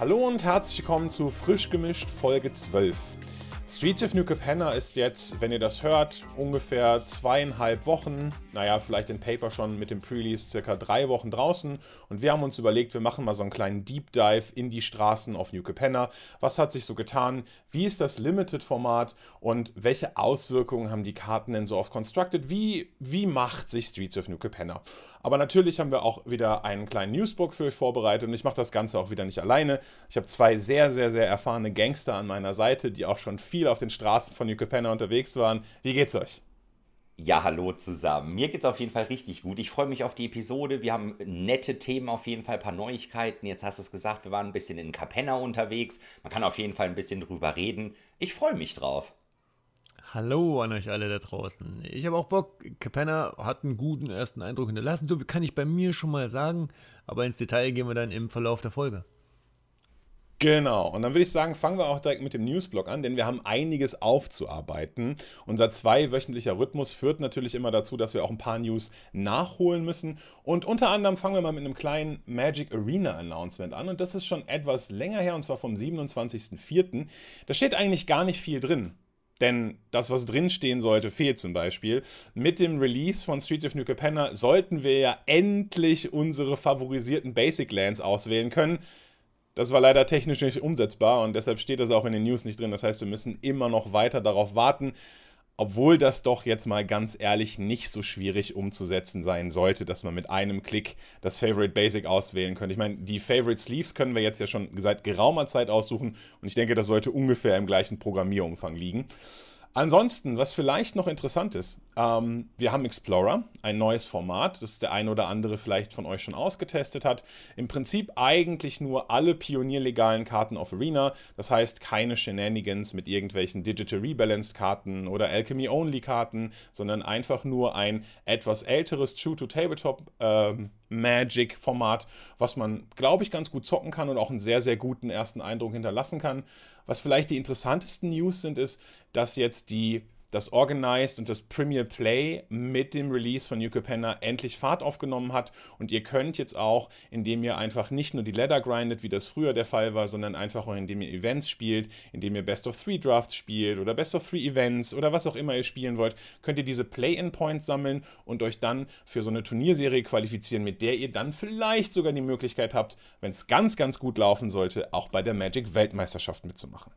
Hallo und herzlich willkommen zu Frisch gemischt Folge 12. Streets of New Capenna ist jetzt, wenn ihr das hört, ungefähr zweieinhalb Wochen, naja, vielleicht in Paper schon mit dem Pre-Release circa drei Wochen draußen. Und wir haben uns überlegt, wir machen mal so einen kleinen Deep Dive in die Straßen auf New Capenna. Was hat sich so getan? Wie ist das Limited-Format? Und welche Auswirkungen haben die Karten denn so auf Constructed? Wie, wie macht sich Streets of New Capenna? Aber natürlich haben wir auch wieder einen kleinen Newsbook für euch vorbereitet und ich mache das Ganze auch wieder nicht alleine. Ich habe zwei sehr, sehr, sehr erfahrene Gangster an meiner Seite, die auch schon viel viel auf den Straßen von New Capenna unterwegs waren. Wie geht's euch? Ja, hallo zusammen. Mir geht's auf jeden Fall richtig gut. Ich freue mich auf die Episode. Wir haben nette Themen, auf jeden Fall ein paar Neuigkeiten. Jetzt hast du es gesagt, wir waren ein bisschen in Capenna unterwegs. Man kann auf jeden Fall ein bisschen drüber reden. Ich freue mich drauf. Hallo an euch alle da draußen. Ich habe auch Bock. Capenna hat einen guten ersten Eindruck hinterlassen. So kann ich bei mir schon mal sagen. Aber ins Detail gehen wir dann im Verlauf der Folge. Genau, und dann würde ich sagen, fangen wir auch direkt mit dem Newsblog an, denn wir haben einiges aufzuarbeiten. Unser zweiwöchentlicher Rhythmus führt natürlich immer dazu, dass wir auch ein paar News nachholen müssen. Und unter anderem fangen wir mal mit einem kleinen Magic Arena Announcement an. Und das ist schon etwas länger her, und zwar vom 27.04. Da steht eigentlich gar nicht viel drin. Denn das, was drinstehen sollte, fehlt zum Beispiel. Mit dem Release von Streets of New Capenna sollten wir ja endlich unsere favorisierten Basic Lands auswählen können. Das war leider technisch nicht umsetzbar und deshalb steht das auch in den News nicht drin. Das heißt, wir müssen immer noch weiter darauf warten, obwohl das doch jetzt mal ganz ehrlich nicht so schwierig umzusetzen sein sollte, dass man mit einem Klick das Favorite Basic auswählen könnte. Ich meine, die Favorite Sleeves können wir jetzt ja schon seit geraumer Zeit aussuchen und ich denke, das sollte ungefähr im gleichen Programmierumfang liegen. Ansonsten, was vielleicht noch interessant ist, ähm, wir haben Explorer, ein neues Format, das der ein oder andere vielleicht von euch schon ausgetestet hat. Im Prinzip eigentlich nur alle pionierlegalen Karten auf Arena, das heißt keine Shenanigans mit irgendwelchen Digital Rebalanced Karten oder Alchemy Only Karten, sondern einfach nur ein etwas älteres True to Tabletop ähm, Magic Format, was man, glaube ich, ganz gut zocken kann und auch einen sehr, sehr guten ersten Eindruck hinterlassen kann. Was vielleicht die interessantesten News sind, ist, dass jetzt die das Organized und das Premier Play mit dem Release von New Capenna endlich Fahrt aufgenommen hat. Und ihr könnt jetzt auch, indem ihr einfach nicht nur die Ladder grindet, wie das früher der Fall war, sondern einfach auch, indem ihr Events spielt, indem ihr Best of Three Drafts spielt oder Best of Three Events oder was auch immer ihr spielen wollt, könnt ihr diese Play-in-Points sammeln und euch dann für so eine Turnierserie qualifizieren, mit der ihr dann vielleicht sogar die Möglichkeit habt, wenn es ganz, ganz gut laufen sollte, auch bei der Magic Weltmeisterschaft mitzumachen.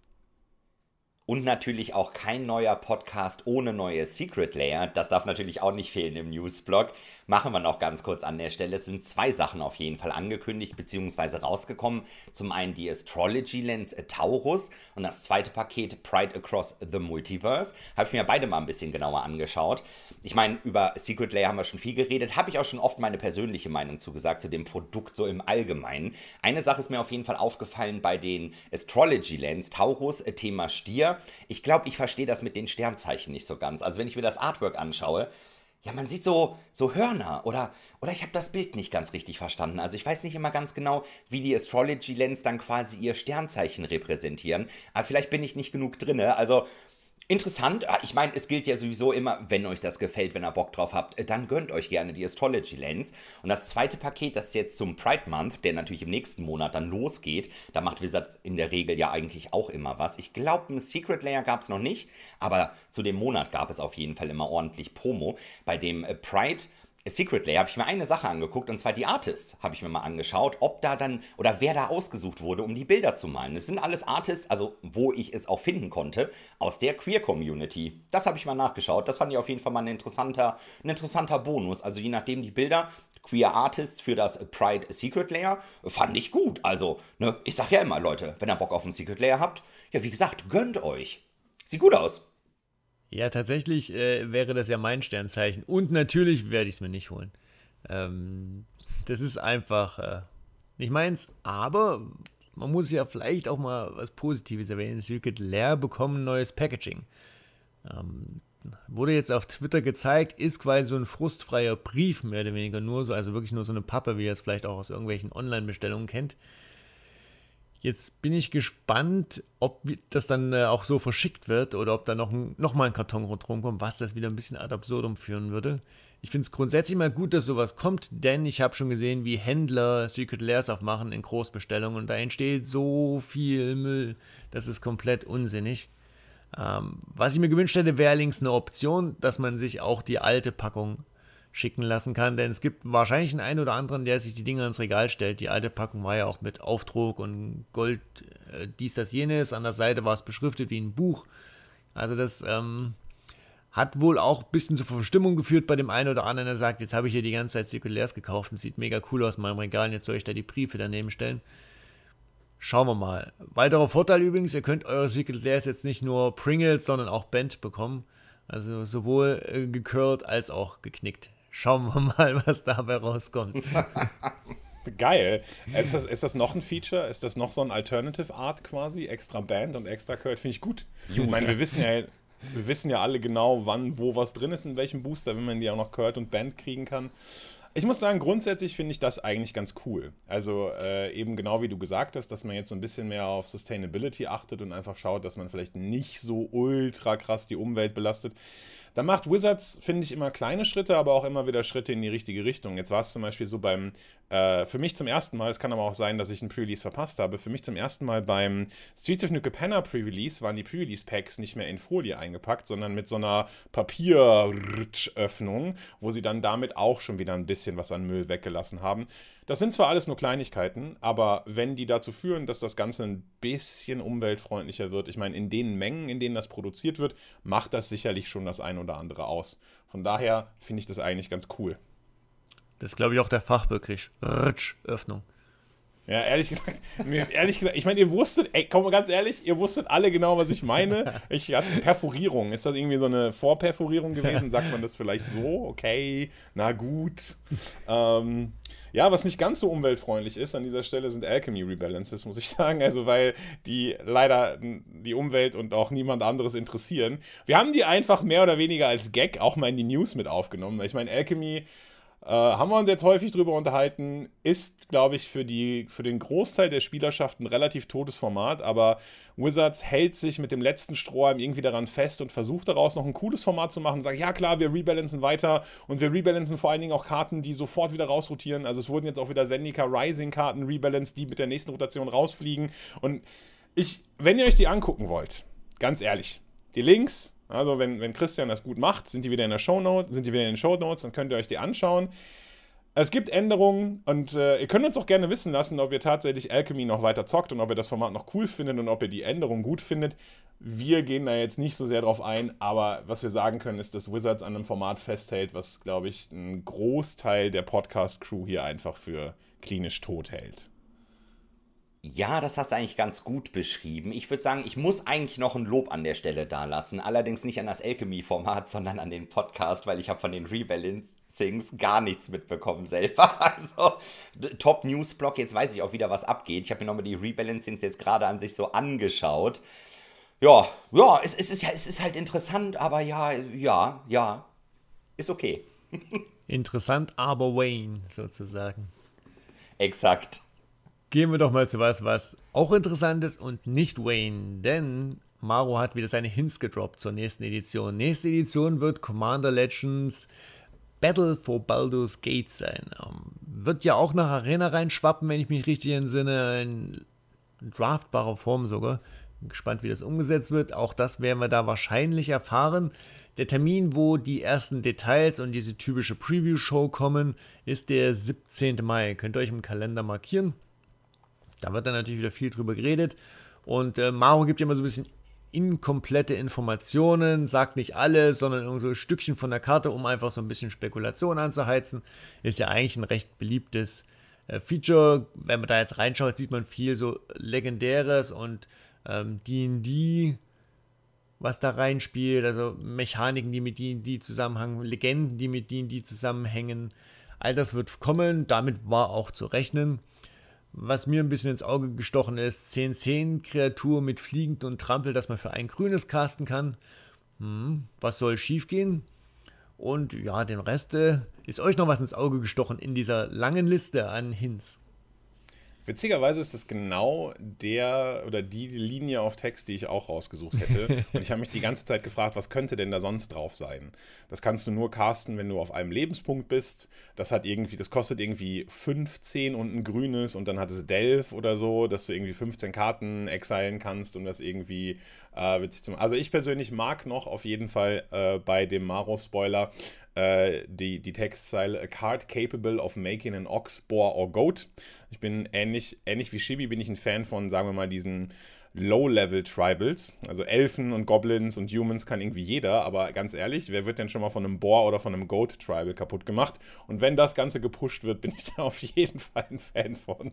Und natürlich auch kein neuer Podcast ohne neue Secret Layer. Das darf natürlich auch nicht fehlen im Newsblog. Machen wir noch ganz kurz an der Stelle. Es sind zwei Sachen auf jeden Fall angekündigt bzw. rausgekommen. Zum einen die Astrology Lens Taurus und das zweite Paket Pride Across the Multiverse. Habe ich mir beide mal ein bisschen genauer angeschaut. Ich meine, über Secret Layer haben wir schon viel geredet. Habe ich auch schon oft meine persönliche Meinung zugesagt zu dem Produkt so im Allgemeinen. Eine Sache ist mir auf jeden Fall aufgefallen bei den Astrology Lens Taurus, äh, Thema Stier ich glaube, ich verstehe das mit den Sternzeichen nicht so ganz. Also wenn ich mir das Artwork anschaue, ja, man sieht so, so Hörner oder, oder ich habe das Bild nicht ganz richtig verstanden. Also ich weiß nicht immer ganz genau, wie die Astrology Lens dann quasi ihr Sternzeichen repräsentieren. Aber vielleicht bin ich nicht genug drinne. Also Interessant, ah, ich meine, es gilt ja sowieso immer, wenn euch das gefällt, wenn ihr Bock drauf habt, äh, dann gönnt euch gerne die Astrology Lens. Und das zweite Paket, das jetzt zum Pride Month, der natürlich im nächsten Monat dann losgeht, da macht Wizards in der Regel ja eigentlich auch immer was. Ich glaube, ein Secret Layer gab es noch nicht, aber zu dem Monat gab es auf jeden Fall immer ordentlich Promo. Bei dem äh, Pride Secret Layer habe ich mir eine Sache angeguckt und zwar die Artists habe ich mir mal angeschaut, ob da dann oder wer da ausgesucht wurde, um die Bilder zu malen. Das sind alles Artists, also wo ich es auch finden konnte, aus der Queer Community. Das habe ich mal nachgeschaut. Das fand ich auf jeden Fall mal ein interessanter, ein interessanter Bonus. Also je nachdem die Bilder, Queer Artists für das Pride Secret Layer, fand ich gut. Also, ne, ich sag ja immer, Leute, wenn ihr Bock auf ein Secret Layer habt, ja, wie gesagt, gönnt euch. Sieht gut aus. Ja, tatsächlich äh, wäre das ja mein Sternzeichen. Und natürlich werde ich es mir nicht holen. Ähm, das ist einfach äh, nicht meins. Aber man muss ja vielleicht auch mal was Positives erwähnen. Circuit Lair bekommen neues Packaging. Ähm, wurde jetzt auf Twitter gezeigt, ist quasi so ein frustfreier Brief, mehr oder weniger nur so, also wirklich nur so eine Pappe, wie ihr es vielleicht auch aus irgendwelchen Online-Bestellungen kennt. Jetzt bin ich gespannt, ob das dann äh, auch so verschickt wird oder ob da noch, noch mal ein Karton rundherum kommt, was das wieder ein bisschen ad absurdum führen würde. Ich finde es grundsätzlich mal gut, dass sowas kommt, denn ich habe schon gesehen, wie Händler Secret Lairs aufmachen in Großbestellungen und da entsteht so viel Müll, das ist komplett unsinnig. Ähm, was ich mir gewünscht hätte, wäre links eine Option, dass man sich auch die alte Packung schicken lassen kann, denn es gibt wahrscheinlich einen, oder anderen, der sich die Dinger ins Regal stellt. Die alte Packung war ja auch mit Aufdruck und Gold, äh, dies, das, jenes. An der Seite war es beschriftet wie ein Buch. Also das ähm, hat wohl auch ein bisschen zur Verstimmung geführt bei dem einen oder anderen, der sagt, jetzt habe ich hier die ganze Zeit Zirkulärs gekauft und sieht mega cool aus in meinem Regal, jetzt soll ich da die Briefe daneben stellen. Schauen wir mal. Weiterer Vorteil übrigens, ihr könnt eure Zirkulärs jetzt nicht nur Pringles, sondern auch Bent bekommen. Also sowohl äh, gecurlt als auch geknickt. Schauen wir mal, was dabei rauskommt. Geil. Ist das, ist das noch ein Feature? Ist das noch so ein Alternative Art quasi? Extra Band und extra Curd? Finde ich gut. Ich meine, wir wissen ja, wir wissen ja alle genau, wann, wo was drin ist, in welchem Booster, wenn man die auch noch Curd und Band kriegen kann. Ich muss sagen, grundsätzlich finde ich das eigentlich ganz cool. Also äh, eben genau wie du gesagt hast, dass man jetzt so ein bisschen mehr auf Sustainability achtet und einfach schaut, dass man vielleicht nicht so ultra krass die Umwelt belastet. Da macht Wizards, finde ich, immer kleine Schritte, aber auch immer wieder Schritte in die richtige Richtung. Jetzt war es zum Beispiel so beim, äh, für mich zum ersten Mal, es kann aber auch sein, dass ich ein Pre-Release verpasst habe, für mich zum ersten Mal beim Streets of New Capenna Pre-Release waren die Pre-Release-Packs nicht mehr in Folie eingepackt, sondern mit so einer Papieröffnung, wo sie dann damit auch schon wieder ein bisschen was an Müll weggelassen haben. Das sind zwar alles nur Kleinigkeiten, aber wenn die dazu führen, dass das Ganze ein bisschen umweltfreundlicher wird, ich meine, in den Mengen, in denen das produziert wird, macht das sicherlich schon das ein oder andere aus. Von daher finde ich das eigentlich ganz cool. Das ist, glaube ich, auch der Fachbegriff. Rutsch, Öffnung. Ja, ehrlich gesagt, ehrlich gesagt, ich meine, ihr wusstet, ey, komm mal ganz ehrlich, ihr wusstet alle genau, was ich meine. Ich hatte Perforierung. Ist das irgendwie so eine Vorperforierung gewesen? Sagt man das vielleicht so? Okay, na gut. Ähm, ja, was nicht ganz so umweltfreundlich ist an dieser Stelle sind Alchemy Rebalances, muss ich sagen. Also, weil die leider die Umwelt und auch niemand anderes interessieren. Wir haben die einfach mehr oder weniger als Gag auch mal in die News mit aufgenommen. Ich meine, Alchemy äh, haben wir uns jetzt häufig drüber unterhalten, ist, glaube ich, für, die, für den Großteil der Spielerschaft ein relativ totes Format, aber Wizards hält sich mit dem letzten Strohhalm irgendwie daran fest und versucht daraus noch ein cooles Format zu machen und sagt, ja klar, wir rebalancen weiter und wir rebalancen vor allen Dingen auch Karten, die sofort wieder rausrotieren. Also es wurden jetzt auch wieder Zendika Rising Karten rebalanced, die mit der nächsten Rotation rausfliegen. Und ich, wenn ihr euch die angucken wollt, ganz ehrlich, die Links also wenn, wenn Christian das gut macht, sind die wieder in der Shownote, sind die wieder in den Shownotes, dann könnt ihr euch die anschauen. Es gibt Änderungen und äh, ihr könnt uns auch gerne wissen lassen, ob ihr tatsächlich Alchemy noch weiter zockt und ob ihr das Format noch cool findet und ob ihr die Änderungen gut findet. Wir gehen da jetzt nicht so sehr drauf ein, aber was wir sagen können, ist, dass Wizards an einem Format festhält, was, glaube ich, einen Großteil der Podcast-Crew hier einfach für klinisch tot hält. Ja, das hast du eigentlich ganz gut beschrieben. Ich würde sagen, ich muss eigentlich noch ein Lob an der Stelle dalassen. Allerdings nicht an das Alchemy-Format, sondern an den Podcast, weil ich habe von den Rebalancings gar nichts mitbekommen selber. Also, Top-News-Blog, jetzt weiß ich auch wieder, was abgeht. Ich habe mir nochmal die Rebalancings jetzt gerade an sich so angeschaut. Ja, ja, es, es, ist, ja, es ist halt interessant, aber ja, ja, ja, ist okay. interessant, aber Wayne sozusagen. Exakt. Gehen wir doch mal zu was, was auch interessant ist und nicht Wayne, denn Maro hat wieder seine Hints gedroppt zur nächsten Edition. Nächste Edition wird Commander Legends Battle for Baldur's Gate sein. Ähm, wird ja auch nach Arena reinschwappen, wenn ich mich richtig entsinne, in draftbarer Form sogar. Bin gespannt, wie das umgesetzt wird. Auch das werden wir da wahrscheinlich erfahren. Der Termin, wo die ersten Details und diese typische Preview-Show kommen, ist der 17. Mai. Könnt ihr euch im Kalender markieren. Da wird dann natürlich wieder viel drüber geredet. Und äh, Maro gibt ja immer so ein bisschen inkomplette Informationen, sagt nicht alles, sondern irgend so ein Stückchen von der Karte, um einfach so ein bisschen Spekulation anzuheizen. Ist ja eigentlich ein recht beliebtes äh, Feature. Wenn man da jetzt reinschaut, sieht man viel so Legendäres und ähm, D&D, was da reinspielt, also Mechaniken, die mit D&D zusammenhängen, Legenden, die mit D&D zusammenhängen. All das wird kommen, damit war auch zu rechnen. Was mir ein bisschen ins Auge gestochen ist, 10-10-Kreatur mit Fliegend und Trampel, dass man für ein grünes casten kann. Hm, was soll schiefgehen? Und ja, den Rest äh, ist euch noch was ins Auge gestochen in dieser langen Liste an Hints. Witzigerweise ist das genau der oder die Linie auf Text, die ich auch rausgesucht hätte. Und ich habe mich die ganze Zeit gefragt, was könnte denn da sonst drauf sein? Das kannst du nur casten, wenn du auf einem Lebenspunkt bist. Das hat irgendwie, das kostet irgendwie 15 und ein grünes und dann hat es Delph oder so, dass du irgendwie 15 Karten exilen kannst, um das irgendwie äh, witzig zu machen. Also ich persönlich mag noch auf jeden Fall äh, bei dem Maro-Spoiler äh, die, die Textzeile A card capable of making an ox, boar or goat. Ich bin ähnlich, ähnlich wie Shibi, bin ich ein Fan von, sagen wir mal, diesen Low-Level-Tribals. Also Elfen und Goblins und Humans kann irgendwie jeder, aber ganz ehrlich, wer wird denn schon mal von einem Boar oder von einem Goat-Tribal kaputt gemacht? Und wenn das Ganze gepusht wird, bin ich da auf jeden Fall ein Fan von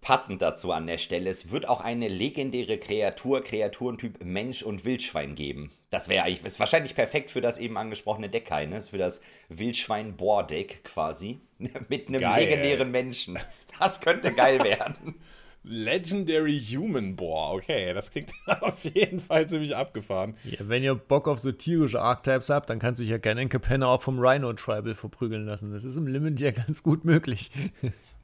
passend dazu an der Stelle, es wird auch eine legendäre Kreatur, Kreaturentyp Mensch und Wildschwein geben. Das wäre eigentlich, ist wahrscheinlich perfekt für das eben angesprochene Deck, ne? Für das Wildschwein-Boar-Deck quasi. Mit einem geil. legendären Menschen. Das könnte geil werden. Legendary Human Boar, okay, das klingt auf jeden Fall ziemlich abgefahren. Ja, wenn ihr Bock auf so tierische Archetypes habt, dann kannst du dich ja gerne in Capenna auch vom Rhino Tribal verprügeln lassen. Das ist im Limit ja ganz gut möglich.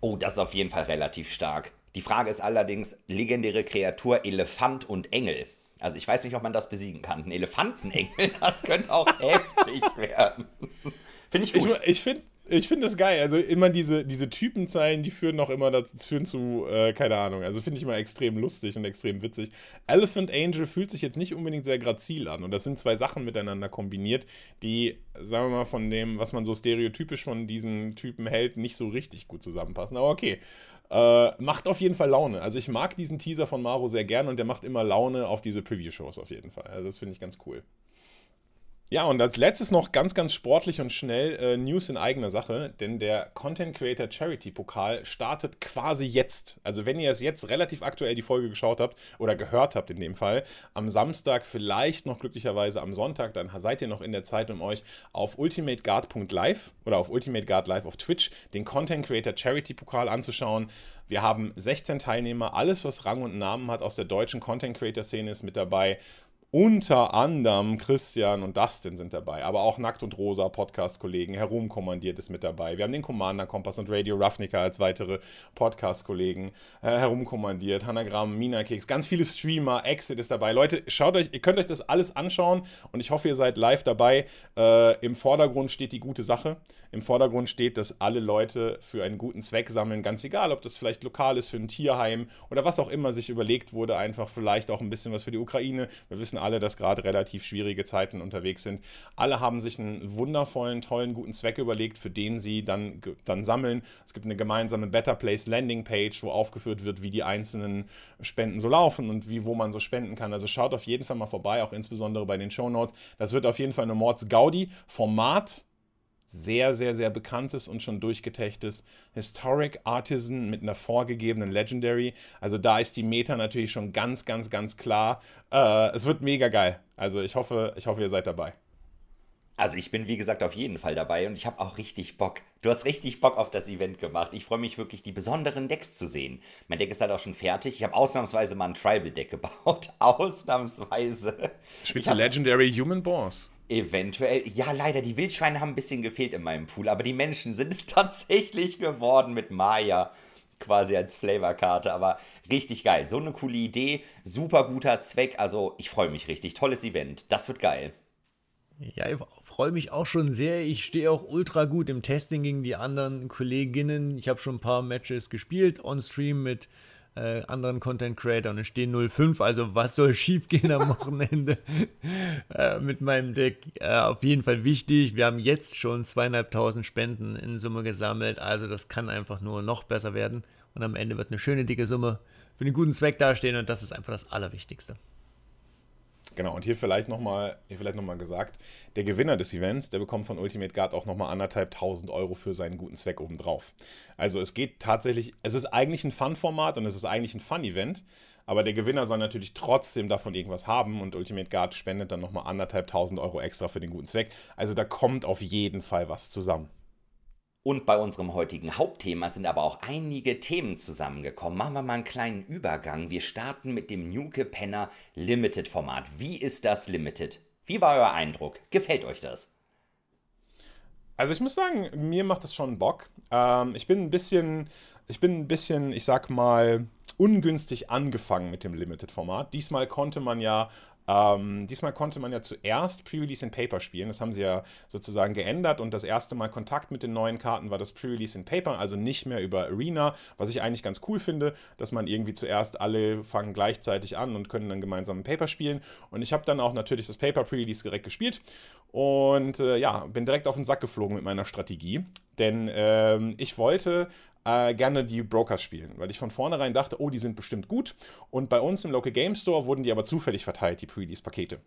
Oh, das ist auf jeden Fall relativ stark. Die Frage ist allerdings, legendäre Kreatur Elefant und Engel. Also ich weiß nicht, ob man das besiegen kann. Ein Elefantenengel, das könnte auch heftig werden. Finde ich gut. Ich, ich finde ich finde das geil. Also immer diese, diese Typenzeilen, die führen noch immer dazu, führen zu, äh, keine Ahnung. Also finde ich immer extrem lustig und extrem witzig. Elephant Angel fühlt sich jetzt nicht unbedingt sehr grazil an. Und das sind zwei Sachen miteinander kombiniert, die, sagen wir mal, von dem, was man so stereotypisch von diesen Typen hält, nicht so richtig gut zusammenpassen. Aber okay. Äh, macht auf jeden Fall Laune. Also ich mag diesen Teaser von Maro sehr gern und der macht immer Laune auf diese Preview-Shows auf jeden Fall. Also das finde ich ganz cool. Ja, und als letztes noch ganz, ganz sportlich und schnell äh, News in eigener Sache, denn der Content Creator Charity Pokal startet quasi jetzt. Also wenn ihr es jetzt relativ aktuell die Folge geschaut habt oder gehört habt in dem Fall, am Samstag, vielleicht noch glücklicherweise am Sonntag, dann seid ihr noch in der Zeit, um euch auf ultimateguard.live oder auf Ultimate Guard Live auf Twitch den Content Creator Charity Pokal anzuschauen. Wir haben 16 Teilnehmer, alles was Rang und Namen hat aus der deutschen Content Creator Szene ist mit dabei. Unter anderem Christian und Dustin sind dabei, aber auch Nackt und Rosa Podcast-Kollegen, herumkommandiert ist mit dabei. Wir haben den Commander Kompass und Radio Ravnica als weitere Podcast-Kollegen äh, herumkommandiert. Hanagramm, Minakeks, ganz viele Streamer, Exit ist dabei. Leute, schaut euch, ihr könnt euch das alles anschauen und ich hoffe, ihr seid live dabei. Äh, Im Vordergrund steht die gute Sache. Im Vordergrund steht, dass alle Leute für einen guten Zweck sammeln, ganz egal, ob das vielleicht lokal ist für ein Tierheim oder was auch immer sich überlegt wurde, einfach vielleicht auch ein bisschen was für die Ukraine. Wir wissen alle, dass gerade relativ schwierige Zeiten unterwegs sind. Alle haben sich einen wundervollen, tollen, guten Zweck überlegt, für den sie dann, dann sammeln. Es gibt eine gemeinsame Better Place Landing Page, wo aufgeführt wird, wie die einzelnen Spenden so laufen und wie, wo man so spenden kann. Also schaut auf jeden Fall mal vorbei, auch insbesondere bei den Show Notes. Das wird auf jeden Fall eine Mords Gaudi. Format sehr, sehr, sehr bekanntes und schon durchgetechtes Historic Artisan mit einer vorgegebenen Legendary. Also da ist die Meta natürlich schon ganz, ganz, ganz klar. Äh, es wird mega geil. Also ich hoffe, ich hoffe, ihr seid dabei. Also ich bin wie gesagt auf jeden Fall dabei und ich habe auch richtig Bock. Du hast richtig Bock auf das Event gemacht. Ich freue mich wirklich, die besonderen Decks zu sehen. Mein Deck ist halt auch schon fertig. Ich habe ausnahmsweise mal ein Tribal-Deck gebaut. ausnahmsweise. Spielst du Legendary Human Boss? Eventuell, ja, leider, die Wildschweine haben ein bisschen gefehlt in meinem Pool, aber die Menschen sind es tatsächlich geworden mit Maya quasi als Flavorkarte, aber richtig geil. So eine coole Idee, super guter Zweck, also ich freue mich richtig. Tolles Event, das wird geil. Ja, ich freue mich auch schon sehr. Ich stehe auch ultra gut im Testing gegen die anderen Kolleginnen. Ich habe schon ein paar Matches gespielt on Stream mit äh, anderen Content Creator und stehen 05. Also was soll schiefgehen am Wochenende äh, mit meinem Deck? Äh, auf jeden Fall wichtig. Wir haben jetzt schon zweieinhalbtausend Spenden in Summe gesammelt. Also das kann einfach nur noch besser werden. Und am Ende wird eine schöne dicke Summe für den guten Zweck dastehen und das ist einfach das Allerwichtigste. Genau, und hier vielleicht nochmal noch gesagt, der Gewinner des Events, der bekommt von Ultimate Guard auch nochmal anderthalb tausend Euro für seinen guten Zweck obendrauf. Also es geht tatsächlich, es ist eigentlich ein Fun-Format und es ist eigentlich ein Fun-Event, aber der Gewinner soll natürlich trotzdem davon irgendwas haben und Ultimate Guard spendet dann nochmal anderthalb tausend Euro extra für den guten Zweck. Also da kommt auf jeden Fall was zusammen. Und bei unserem heutigen Hauptthema sind aber auch einige Themen zusammengekommen. Machen wir mal einen kleinen Übergang. Wir starten mit dem Nuke Penner Limited Format. Wie ist das Limited? Wie war euer Eindruck? Gefällt euch das? Also ich muss sagen, mir macht das schon Bock. Ähm, ich bin ein bisschen ich bin ein bisschen, ich sag mal, ungünstig angefangen mit dem Limited-Format. Diesmal konnte man ja ähm, diesmal konnte man ja zuerst Pre-Release in Paper spielen. Das haben sie ja sozusagen geändert und das erste Mal Kontakt mit den neuen Karten war das Pre-Release in Paper, also nicht mehr über Arena, was ich eigentlich ganz cool finde, dass man irgendwie zuerst alle fangen gleichzeitig an und können dann gemeinsam ein Paper spielen. Und ich habe dann auch natürlich das Paper Pre-Release direkt gespielt und äh, ja, bin direkt auf den Sack geflogen mit meiner Strategie, denn ähm, ich wollte äh, gerne die Brokers spielen, weil ich von vornherein dachte, oh, die sind bestimmt gut. Und bei uns im Local Game Store wurden die aber zufällig verteilt, die Pre-Release-Pakete.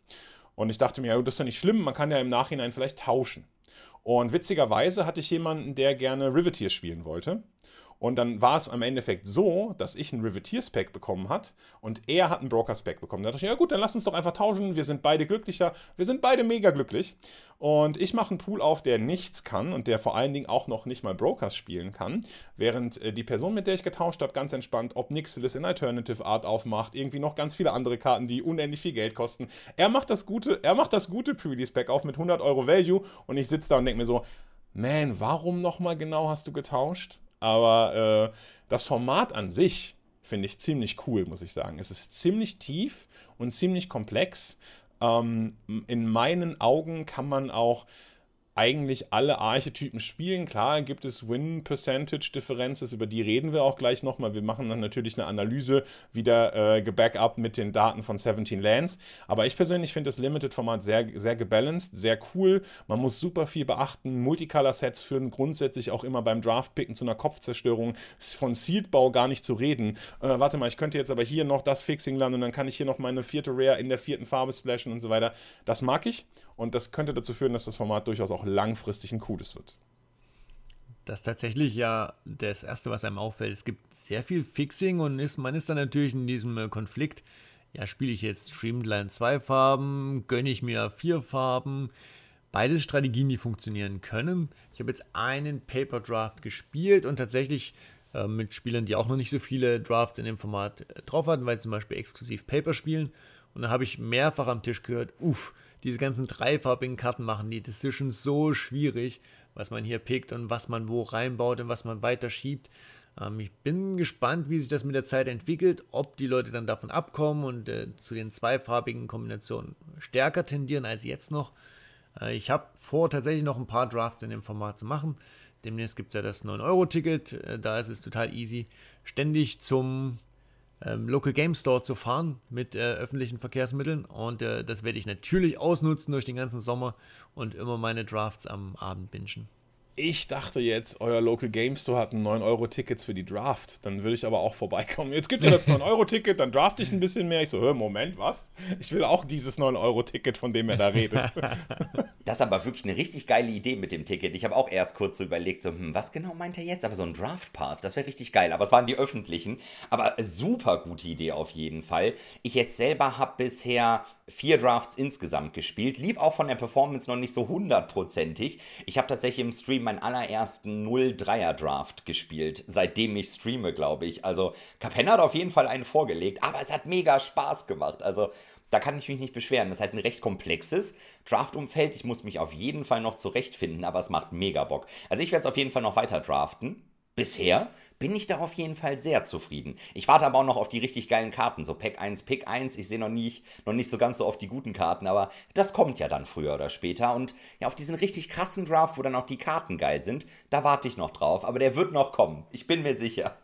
Und ich dachte mir, ja, das ist ja nicht schlimm, man kann ja im Nachhinein vielleicht tauschen. Und witzigerweise hatte ich jemanden, der gerne Riveteers spielen wollte. Und dann war es am Endeffekt so, dass ich ein Riveteers-Pack bekommen hat und er hat ein Brokers-Pack bekommen. Da dachte ich, ja gut, dann lass uns doch einfach tauschen. Wir sind beide glücklicher. Wir sind beide mega glücklich. Und ich mache einen Pool auf, der nichts kann und der vor allen Dingen auch noch nicht mal Brokers spielen kann. Während äh, die Person, mit der ich getauscht habe, ganz entspannt Ob Nixilis in Alternative Art aufmacht. Irgendwie noch ganz viele andere Karten, die unendlich viel Geld kosten. Er macht das gute, er macht das gute Pre-Release-Pack auf mit 100 Euro Value und ich sitze da und denke mir so, man, warum nochmal genau hast du getauscht? Aber äh, das Format an sich finde ich ziemlich cool, muss ich sagen. Es ist ziemlich tief und ziemlich komplex. Ähm, in meinen Augen kann man auch eigentlich alle Archetypen spielen. Klar gibt es Win-Percentage-Differences, über die reden wir auch gleich nochmal. Wir machen dann natürlich eine Analyse wieder äh, gebackup mit den Daten von 17 Lands. Aber ich persönlich finde das Limited-Format sehr, sehr gebalanced, sehr cool. Man muss super viel beachten. Multicolor-Sets führen grundsätzlich auch immer beim Draft-Picken zu einer Kopfzerstörung. Von Seedbau gar nicht zu reden. Äh, warte mal, ich könnte jetzt aber hier noch das Fixing landen und dann kann ich hier noch meine vierte Rare in der vierten Farbe splashen und so weiter. Das mag ich und das könnte dazu führen, dass das Format durchaus auch langfristig ein cooles wird. Das ist tatsächlich ja das Erste, was einem auffällt. Es gibt sehr viel Fixing und ist, man ist dann natürlich in diesem äh, Konflikt. Ja, spiele ich jetzt Streamline zwei Farben, gönne ich mir vier Farben. Beides Strategien, die funktionieren können. Ich habe jetzt einen Paper Draft gespielt und tatsächlich äh, mit Spielern, die auch noch nicht so viele Drafts in dem Format äh, drauf hatten, weil sie zum Beispiel exklusiv Paper spielen. Und da habe ich mehrfach am Tisch gehört, uff, diese ganzen dreifarbigen Karten machen die Decisions so schwierig, was man hier pickt und was man wo reinbaut und was man weiter schiebt. Ähm, ich bin gespannt, wie sich das mit der Zeit entwickelt, ob die Leute dann davon abkommen und äh, zu den zweifarbigen Kombinationen stärker tendieren als jetzt noch. Äh, ich habe vor, tatsächlich noch ein paar Drafts in dem Format zu machen. Demnächst gibt es ja das 9-Euro-Ticket, äh, da ist es total easy, ständig zum ähm, Local Game Store zu fahren mit äh, öffentlichen Verkehrsmitteln. Und äh, das werde ich natürlich ausnutzen durch den ganzen Sommer und immer meine Drafts am Abend bingen ich dachte jetzt, euer Local Game Store hat ein 9-Euro-Tickets für die Draft. Dann würde ich aber auch vorbeikommen. Jetzt gibt ihr das 9-Euro-Ticket, dann draft ich ein bisschen mehr. Ich so, hör, Moment, was? Ich will auch dieses 9-Euro-Ticket, von dem er da redet. Das ist aber wirklich eine richtig geile Idee mit dem Ticket. Ich habe auch erst kurz so überlegt, so, hm, was genau meint er jetzt? Aber so ein Draft Pass, das wäre richtig geil. Aber es waren die öffentlichen. Aber super gute Idee auf jeden Fall. Ich jetzt selber habe bisher vier Drafts insgesamt gespielt. Lief auch von der Performance noch nicht so hundertprozentig. Ich habe tatsächlich im Stream meinen allerersten 0-3er Draft gespielt, seitdem ich streame, glaube ich. Also Capenna hat auf jeden Fall einen vorgelegt, aber es hat mega Spaß gemacht. Also da kann ich mich nicht beschweren. Das ist halt ein recht komplexes Draftumfeld. Ich muss mich auf jeden Fall noch zurechtfinden, aber es macht mega Bock. Also ich werde es auf jeden Fall noch weiter draften. Bisher bin ich da auf jeden Fall sehr zufrieden. Ich warte aber auch noch auf die richtig geilen Karten, so Pack 1, Pick 1. Ich sehe noch nicht, noch nicht so ganz so oft die guten Karten, aber das kommt ja dann früher oder später. Und ja, auf diesen richtig krassen Draft, wo dann auch die Karten geil sind, da warte ich noch drauf. Aber der wird noch kommen. Ich bin mir sicher.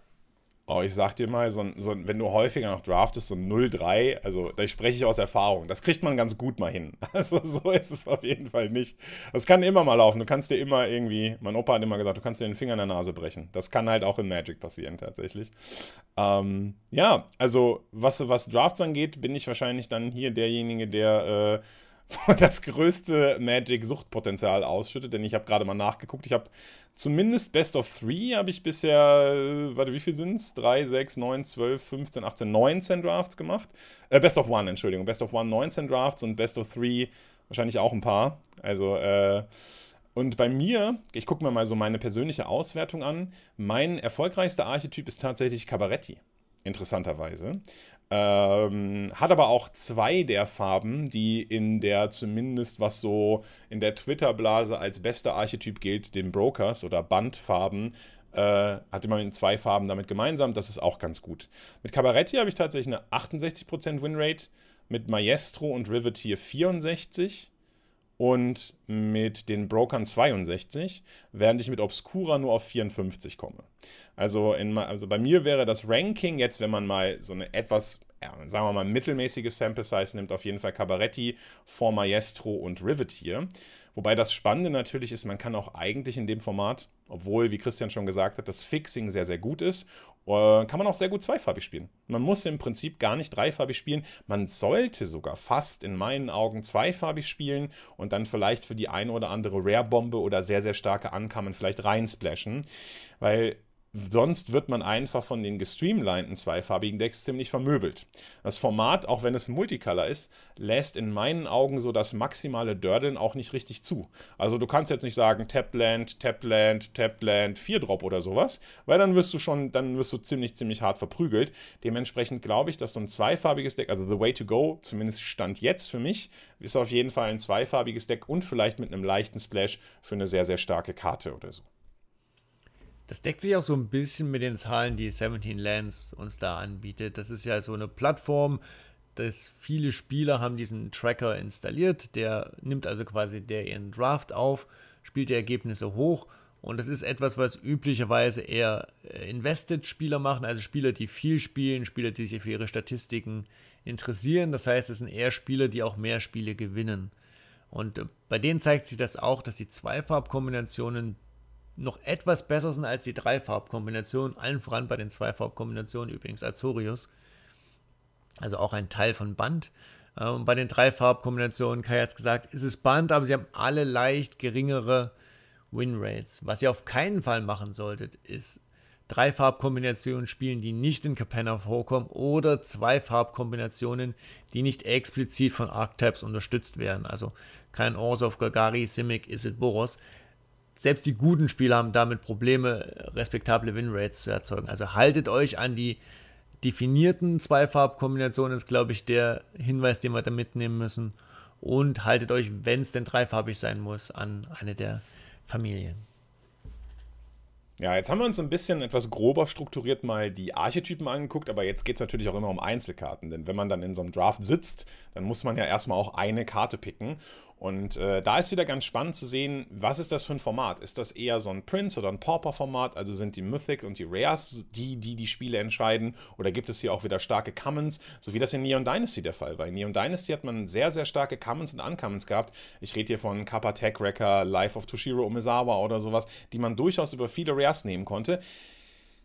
Oh, ich sag dir mal, so so wenn du häufiger noch draftest, so ein 0-3, also da spreche ich aus Erfahrung, das kriegt man ganz gut mal hin. Also so ist es auf jeden Fall nicht. Das kann immer mal laufen. Du kannst dir immer irgendwie, mein Opa hat immer gesagt, du kannst dir den Finger in der Nase brechen. Das kann halt auch in Magic passieren tatsächlich. Ähm, ja, also was, was Drafts angeht, bin ich wahrscheinlich dann hier derjenige, der äh, das größte Magic-Suchtpotenzial ausschüttet, denn ich habe gerade mal nachgeguckt. Ich habe zumindest Best of 3 habe ich bisher, äh, warte, wie viel sind es? 3, 6, 9, 12, 15, 18, 19 Drafts gemacht. Äh, Best of 1, Entschuldigung. Best of 1 19 Drafts und Best of 3 wahrscheinlich auch ein paar. Also, äh, und bei mir, ich gucke mir mal so meine persönliche Auswertung an. Mein erfolgreichster Archetyp ist tatsächlich Cabaretti interessanterweise. Ähm, hat aber auch zwei der Farben, die in der zumindest was so in der Twitter-Blase als bester Archetyp gilt, den Brokers oder Bandfarben, äh, hat immerhin zwei Farben damit gemeinsam. Das ist auch ganz gut. Mit Cabaretti habe ich tatsächlich eine 68% Winrate, mit Maestro und Riveteer 64 und mit den Brokern 62, während ich mit Obscura nur auf 54 komme. Also, in, also bei mir wäre das Ranking jetzt, wenn man mal so eine etwas, ja, sagen wir mal, mittelmäßiges Sample Size nimmt, auf jeden Fall Cabaretti vor Maestro und Riveteer. Wobei das Spannende natürlich ist, man kann auch eigentlich in dem Format, obwohl, wie Christian schon gesagt hat, das Fixing sehr, sehr gut ist, kann man auch sehr gut zweifarbig spielen. Man muss im Prinzip gar nicht dreifarbig spielen. Man sollte sogar fast in meinen Augen zweifarbig spielen und dann vielleicht für die eine oder andere Rare-Bombe oder sehr, sehr starke Ankamen vielleicht reinsplashen. Weil Sonst wird man einfach von den gestreamlinten zweifarbigen Decks ziemlich vermöbelt. Das Format, auch wenn es Multicolor ist, lässt in meinen Augen so das maximale Dördeln auch nicht richtig zu. Also du kannst jetzt nicht sagen Tapped Land, Tapped Land, Tapped Land, 4 Drop oder sowas, weil dann wirst du schon, dann wirst du ziemlich, ziemlich hart verprügelt. Dementsprechend glaube ich, dass so ein zweifarbiges Deck, also The Way to Go, zumindest Stand jetzt für mich, ist auf jeden Fall ein zweifarbiges Deck und vielleicht mit einem leichten Splash für eine sehr, sehr starke Karte oder so. Das deckt sich auch so ein bisschen mit den Zahlen, die 17 Lands uns da anbietet. Das ist ja so eine Plattform, dass viele Spieler haben diesen Tracker installiert. Der nimmt also quasi der ihren Draft auf, spielt die Ergebnisse hoch. Und das ist etwas, was üblicherweise eher äh, Invested-Spieler machen, also Spieler, die viel spielen, Spieler, die sich für ihre Statistiken interessieren. Das heißt, es sind eher Spieler, die auch mehr Spiele gewinnen. Und äh, bei denen zeigt sich das auch, dass die Zweifarbkombinationen noch etwas besser sind als die Dreifarbkombination, allen voran bei den Zweifarbkombinationen übrigens Azorius. Also auch ein Teil von Band. Ähm, bei den Dreifarbkombinationen, Kai hat es gesagt, ist es Band, aber sie haben alle leicht geringere Winrates. Was ihr auf keinen Fall machen solltet, ist Dreifarbkombinationen spielen, die nicht in Capenna vorkommen oder Zweifarbkombinationen, die nicht explizit von Archetypes unterstützt werden. Also kein Orzhov, Gagari, Simic, Isid, Boros selbst die guten Spieler haben damit Probleme, respektable Winrates zu erzeugen. Also haltet euch an die definierten Zweifarbkombinationen, ist, glaube ich, der Hinweis, den wir da mitnehmen müssen. Und haltet euch, wenn es denn dreifarbig sein muss, an eine der Familien. Ja, jetzt haben wir uns ein bisschen etwas grober strukturiert mal die Archetypen angeguckt, aber jetzt geht es natürlich auch immer um Einzelkarten, denn wenn man dann in so einem Draft sitzt, dann muss man ja erstmal auch eine Karte picken. Und äh, da ist wieder ganz spannend zu sehen, was ist das für ein Format? Ist das eher so ein Prince- oder ein Pauper-Format? Also sind die Mythic und die Rares die, die die Spiele entscheiden? Oder gibt es hier auch wieder starke Commons, so wie das in Neon Dynasty der Fall war? In Neon Dynasty hat man sehr, sehr starke Commons und Uncommons gehabt. Ich rede hier von Kappa Tech Wrecker, Life of Toshiro Omizawa oder sowas, die man durchaus über viele Rares nehmen konnte.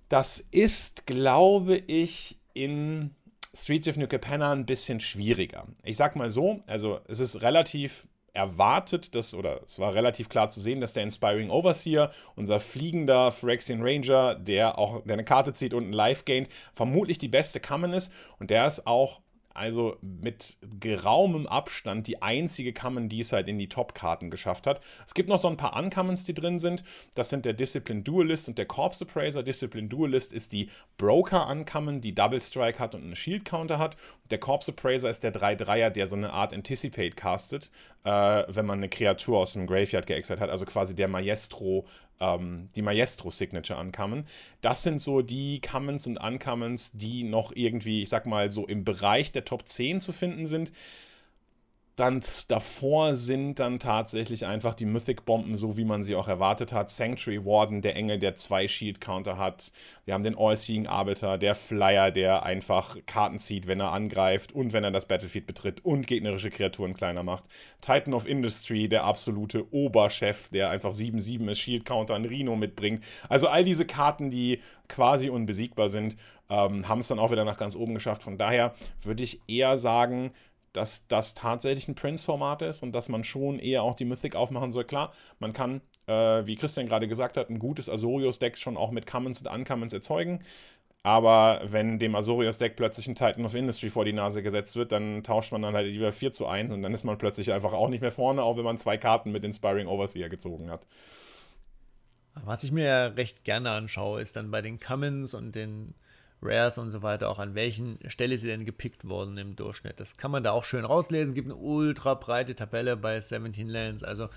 Das ist, glaube ich, in Streets of New Capenna ein bisschen schwieriger. Ich sag mal so, also es ist relativ erwartet, dass, oder es war relativ klar zu sehen, dass der Inspiring Overseer, unser fliegender Phyrexian Ranger, der auch der eine Karte zieht und ein Life gained, vermutlich die beste Common ist. Und der ist auch also mit geraumem Abstand die einzige Common, die es halt in die Top-Karten geschafft hat. Es gibt noch so ein paar Uncommons, die drin sind. Das sind der Discipline Duelist und der Corpse Appraiser. Discipline Duelist ist die Broker Uncommon, die Double Strike hat und einen Shield Counter hat. Der Corpse Appraiser ist der 3-3er, der so eine Art Anticipate castet, äh, wenn man eine Kreatur aus dem Graveyard geexert hat. Also quasi der Maestro ähm, die Maestro-Signature ankamen. Das sind so die Commons und Uncommons, die noch irgendwie, ich sag mal, so im Bereich der Top 10 zu finden sind dann davor sind dann tatsächlich einfach die Mythic-Bomben, so wie man sie auch erwartet hat. Sanctuary Warden, der Engel, der zwei Shield-Counter hat. Wir haben den All-Seeing Arbiter, der Flyer, der einfach Karten zieht, wenn er angreift und wenn er das Battlefield betritt und gegnerische Kreaturen kleiner macht. Titan of Industry, der absolute Oberchef, der einfach 7-7 ist, Shield-Counter, ein Rhino mitbringt. Also all diese Karten, die quasi unbesiegbar sind, ähm, haben es dann auch wieder nach ganz oben geschafft. Von daher würde ich eher sagen, dass das tatsächlich ein Prince-Format ist und dass man schon eher auch die Mythic aufmachen soll. Klar, man kann, äh, wie Christian gerade gesagt hat, ein gutes Azorius-Deck schon auch mit Commons und Uncommons erzeugen. Aber wenn dem Azorius-Deck plötzlich ein Titan of Industry vor die Nase gesetzt wird, dann tauscht man dann halt lieber 4 zu 1 und dann ist man plötzlich einfach auch nicht mehr vorne, auch wenn man zwei Karten mit Inspiring Overseer gezogen hat. Was ich mir recht gerne anschaue, ist dann bei den Commons und den Rares und so weiter, auch an welchen Stelle sie denn gepickt wurden im Durchschnitt. Das kann man da auch schön rauslesen. Es gibt eine ultra breite Tabelle bei 17 Lands. Also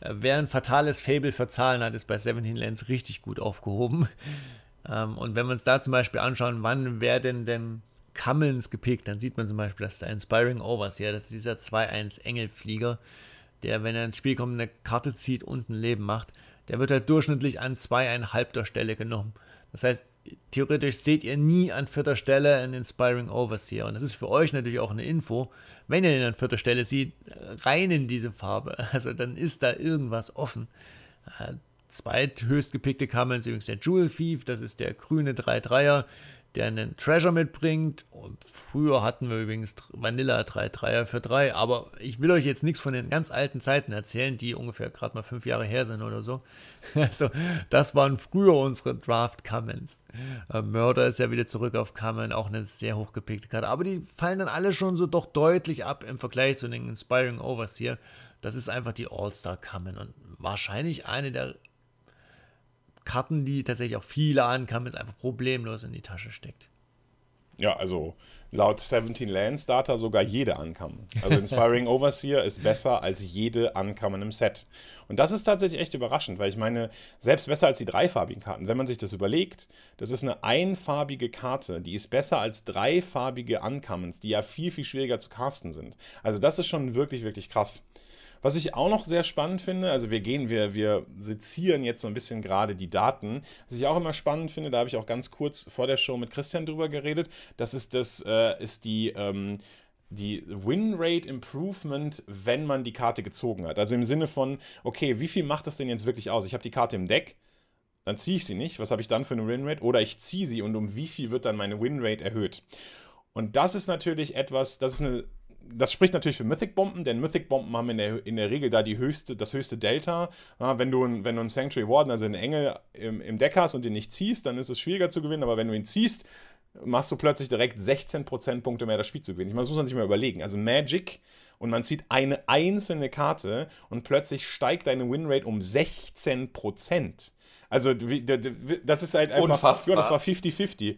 Äh, wer ein fatales Fable für Zahlen hat, ist bei 17 Lands richtig gut aufgehoben. Ähm, und wenn wir uns da zum Beispiel anschauen, wann werden denn Cummins gepickt, dann sieht man zum Beispiel, dass der Inspiring Overseer, das ist dieser 2-1 Engelflieger, der, wenn er ins Spiel kommt, eine Karte zieht und ein Leben macht, der wird halt durchschnittlich an zweieinhalbter Stelle genommen. Das heißt, theoretisch seht ihr nie an vierter Stelle einen Inspiring Overseer. Und das ist für euch natürlich auch eine Info. Wenn ihr ihn an vierter Stelle seht, rein in diese Farbe. Also dann ist da irgendwas offen. Äh, zweithöchst gepickte ist übrigens der Jewel Thief. Das ist der grüne 3-3er der einen Treasure mitbringt. Und früher hatten wir übrigens Vanilla 3-3er für 3, aber ich will euch jetzt nichts von den ganz alten Zeiten erzählen, die ungefähr gerade mal fünf Jahre her sind oder so. Also, das waren früher unsere Draft-Commons. Äh, Murder ist ja wieder zurück auf Common, auch eine sehr hochgepickte Karte, aber die fallen dann alle schon so doch deutlich ab im Vergleich zu den Inspiring Overseer. Das ist einfach die All-Star-Common und wahrscheinlich eine der Karten, die tatsächlich auch viele ankamen, jetzt einfach problemlos in die Tasche steckt. Ja, also laut 17 Lands Data sogar jede Ankamen. Also Inspiring Overseer ist besser als jede Ankamen im Set. Und das ist tatsächlich echt überraschend, weil ich meine, selbst besser als die dreifarbigen Karten. Wenn man sich das überlegt, das ist eine einfarbige Karte, die ist besser als dreifarbige Uncommons, die ja viel, viel schwieriger zu casten sind. Also das ist schon wirklich, wirklich krass. Was ich auch noch sehr spannend finde, also wir gehen, wir, wir sezieren jetzt so ein bisschen gerade die Daten. Was ich auch immer spannend finde, da habe ich auch ganz kurz vor der Show mit Christian drüber geredet, das ist, das, äh, ist die. Ähm, die Win Rate Improvement, wenn man die Karte gezogen hat. Also im Sinne von, okay, wie viel macht das denn jetzt wirklich aus? Ich habe die Karte im Deck, dann ziehe ich sie nicht. Was habe ich dann für eine Win Rate? Oder ich ziehe sie und um wie viel wird dann meine Win Rate erhöht? Und das ist natürlich etwas, das ist eine das spricht natürlich für Mythic-Bomben, denn Mythic-Bomben haben in der, in der Regel da die höchste, das höchste Delta. Ja, wenn, du, wenn du einen Sanctuary Warden, also einen Engel im, im Deck hast und den nicht ziehst, dann ist es schwieriger zu gewinnen, aber wenn du ihn ziehst, machst du plötzlich direkt 16 Prozentpunkte mehr das Spiel zu gewinnen. Ich meine, das muss man sich mal überlegen. Also Magic und man zieht eine einzelne Karte und plötzlich steigt deine Winrate um 16 Prozent. Also das ist halt einfach, Unfassbar. ja, das war 50-50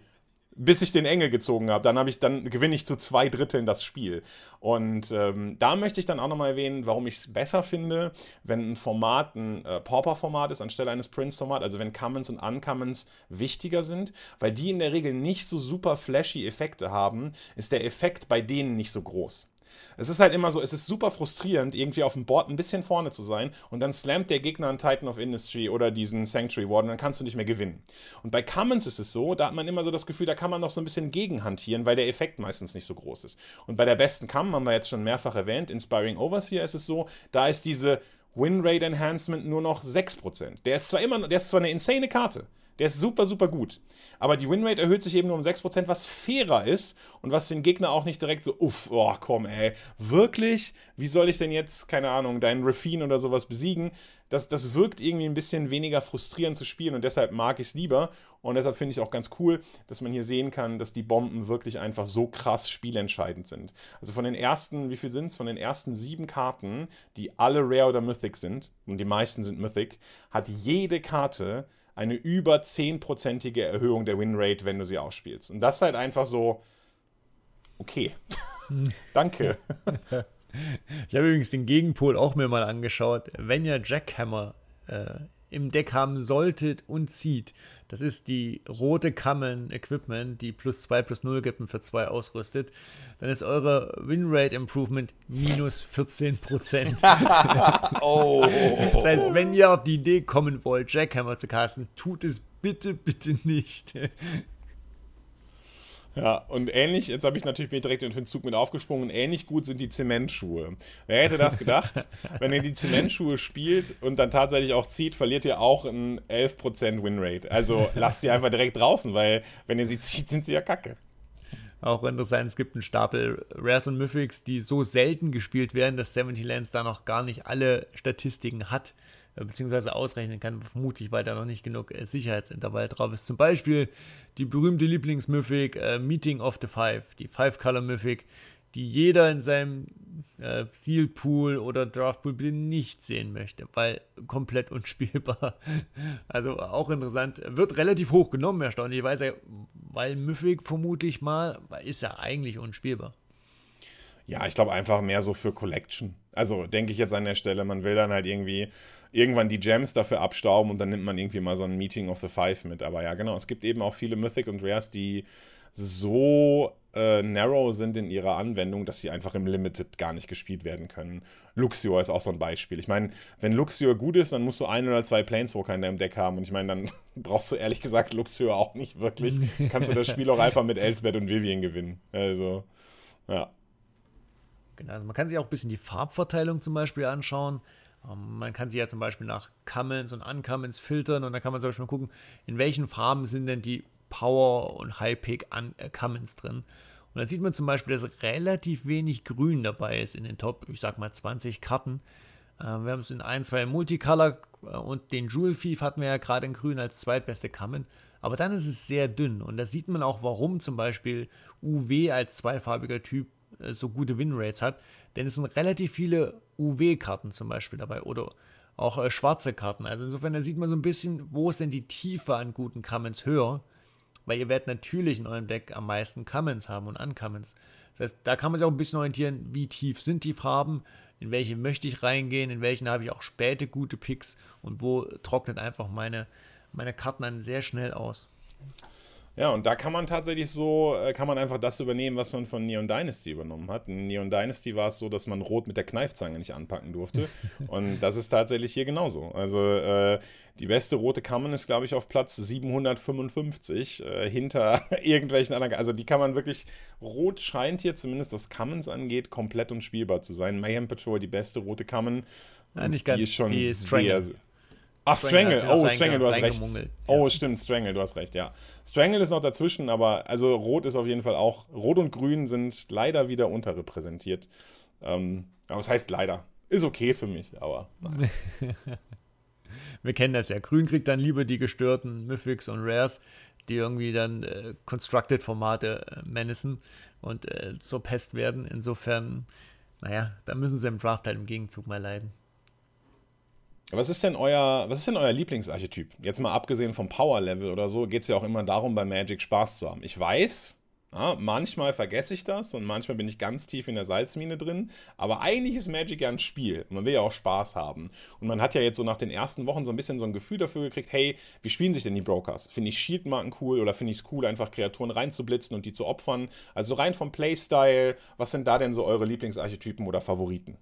bis ich den Engel gezogen habe. Dann habe ich, dann gewinne ich zu zwei Dritteln das Spiel. Und ähm, da möchte ich dann auch nochmal erwähnen, warum ich es besser finde, wenn ein Format ein äh, Pauper-Format ist anstelle eines Prince-Format, also wenn Commons und Uncommons wichtiger sind, weil die in der Regel nicht so super flashy Effekte haben, ist der Effekt bei denen nicht so groß. Es ist halt immer so, es ist super frustrierend, irgendwie auf dem Board ein bisschen vorne zu sein und dann slammt der Gegner einen Titan of Industry oder diesen Sanctuary Warden, dann kannst du nicht mehr gewinnen. Und bei Commons ist es so, da hat man immer so das Gefühl, da kann man noch so ein bisschen gegenhantieren, weil der Effekt meistens nicht so groß ist. Und bei der besten Kamm, haben wir jetzt schon mehrfach erwähnt, Inspiring Overseer ist es so, da ist diese Winrate Enhancement nur noch 6%. Der ist zwar immer, der ist zwar eine insane Karte, der ist super, super gut. Aber die Winrate erhöht sich eben nur um 6%, was fairer ist und was den Gegner auch nicht direkt so, uff, oh komm, ey, wirklich? Wie soll ich denn jetzt, keine Ahnung, deinen Raffine oder sowas besiegen? Das, das wirkt irgendwie ein bisschen weniger frustrierend zu spielen und deshalb mag ich es lieber. Und deshalb finde ich es auch ganz cool, dass man hier sehen kann, dass die Bomben wirklich einfach so krass spielentscheidend sind. Also von den ersten, wie viel sind es? Von den ersten sieben Karten, die alle Rare oder Mythic sind, und die meisten sind Mythic, hat jede Karte eine über 10%ige Erhöhung der Winrate, wenn du sie ausspielst. Und das ist halt einfach so, okay. Danke. Ich habe übrigens den Gegenpol auch mir mal angeschaut. Wenn ihr Jackhammer äh, im Deck haben solltet und zieht, das ist die rote Kammen Equipment, die plus 2 plus 0 gibt und für 2 ausrüstet. Dann ist eure Winrate Improvement minus 14% oh. Das heißt, wenn ihr auf die Idee kommen wollt, Jackhammer zu casten, tut es bitte, bitte nicht. Ja, und ähnlich, jetzt habe ich natürlich mir direkt in den Zug mit aufgesprungen, ähnlich gut sind die Zementschuhe. Wer hätte das gedacht? Wenn ihr die Zementschuhe spielt und dann tatsächlich auch zieht, verliert ihr auch ein 11% Winrate. Also lasst sie einfach direkt draußen, weil wenn ihr sie zieht, sind sie ja kacke. Auch interessant, es gibt einen Stapel Rares und Mythics, die so selten gespielt werden, dass 70 Lands da noch gar nicht alle Statistiken hat. Äh, beziehungsweise ausrechnen kann, vermutlich, weil da noch nicht genug äh, Sicherheitsintervall drauf ist. Zum Beispiel die berühmte Lieblingsmythic äh, Meeting of the Five, die Five-Color-Mythic, die jeder in seinem äh, Seal-Pool oder Draft-Pool nicht sehen möchte, weil komplett unspielbar. Also auch interessant. Wird relativ hoch genommen, erstaunlicherweise, weil Mythic vermutlich mal, ist ja eigentlich unspielbar. Ja, ich glaube einfach mehr so für Collection. Also denke ich jetzt an der Stelle, man will dann halt irgendwie irgendwann die Gems dafür abstauben und dann nimmt man irgendwie mal so ein Meeting of the Five mit. Aber ja, genau, es gibt eben auch viele Mythic und Rares, die so äh, narrow sind in ihrer Anwendung, dass sie einfach im Limited gar nicht gespielt werden können. Luxior ist auch so ein Beispiel. Ich meine, wenn Luxior gut ist, dann musst du ein oder zwei Planeswalker in deinem Deck haben. Und ich meine, dann brauchst du ehrlich gesagt Luxior auch nicht wirklich. Kannst du das Spiel auch einfach mit Elsbeth und Vivian gewinnen. Also, ja. Genau, also man kann sich auch ein bisschen die Farbverteilung zum Beispiel anschauen. Ähm, man kann sich ja zum Beispiel nach Commons und Uncommons filtern und dann kann man zum Beispiel mal gucken, in welchen Farben sind denn die Power und High Pick äh, drin. Und dann sieht man zum Beispiel, dass relativ wenig Grün dabei ist in den Top, ich sag mal 20 Karten. Äh, wir haben es in ein, zwei Multicolor äh, und den Jewel Thief hatten wir ja gerade in Grün als zweitbeste Common. Aber dann ist es sehr dünn und da sieht man auch, warum zum Beispiel UW als zweifarbiger Typ äh, so gute Winrates hat. Denn es sind relativ viele UW-Karten zum Beispiel dabei oder auch äh, schwarze Karten. Also insofern, da sieht man so ein bisschen, wo ist denn die Tiefe an guten Commons höher weil ihr werdet natürlich in eurem Deck am meisten Commons haben und Uncommons. Das heißt, da kann man sich auch ein bisschen orientieren, wie tief sind die Farben, in welche möchte ich reingehen, in welchen habe ich auch späte gute Picks und wo trocknet einfach meine, meine Karten dann sehr schnell aus. Ja, und da kann man tatsächlich so, äh, kann man einfach das übernehmen, was man von Neon Dynasty übernommen hat. In Neon Dynasty war es so, dass man Rot mit der Kneifzange nicht anpacken durfte. und das ist tatsächlich hier genauso. Also äh, die beste rote Kammern ist, glaube ich, auf Platz 755 äh, hinter irgendwelchen anderen. Also die kann man wirklich, Rot scheint hier zumindest, was Commons angeht, komplett unspielbar zu sein. Mayhem Patrol, die beste rote Kammern. Die ist schon die sehr, Ach, Strangle. Oh, Strangle, du hast recht. Oh, stimmt, Strangle, du hast recht, ja. Strangle ist noch dazwischen, aber also Rot ist auf jeden Fall auch. Rot und Grün sind leider wieder unterrepräsentiert. Ähm, aber was heißt leider? Ist okay für mich, aber. Wir kennen das ja. Grün kriegt dann lieber die gestörten Mythics und Rares, die irgendwie dann äh, Constructed-Formate äh, menacen und äh, zur Pest werden. Insofern, naja, da müssen sie im Draft halt im Gegenzug mal leiden. Was ist denn euer, was ist denn euer Lieblingsarchetyp? Jetzt mal abgesehen vom Power-Level oder so, geht es ja auch immer darum, bei Magic Spaß zu haben. Ich weiß, ja, manchmal vergesse ich das und manchmal bin ich ganz tief in der Salzmine drin, aber eigentlich ist Magic ja ein Spiel und man will ja auch Spaß haben. Und man hat ja jetzt so nach den ersten Wochen so ein bisschen so ein Gefühl dafür gekriegt, hey, wie spielen sich denn die Brokers? Finde ich Shieldmarken cool oder finde ich es cool, einfach Kreaturen reinzublitzen und die zu opfern? Also rein vom Playstyle, was sind da denn so eure Lieblingsarchetypen oder Favoriten?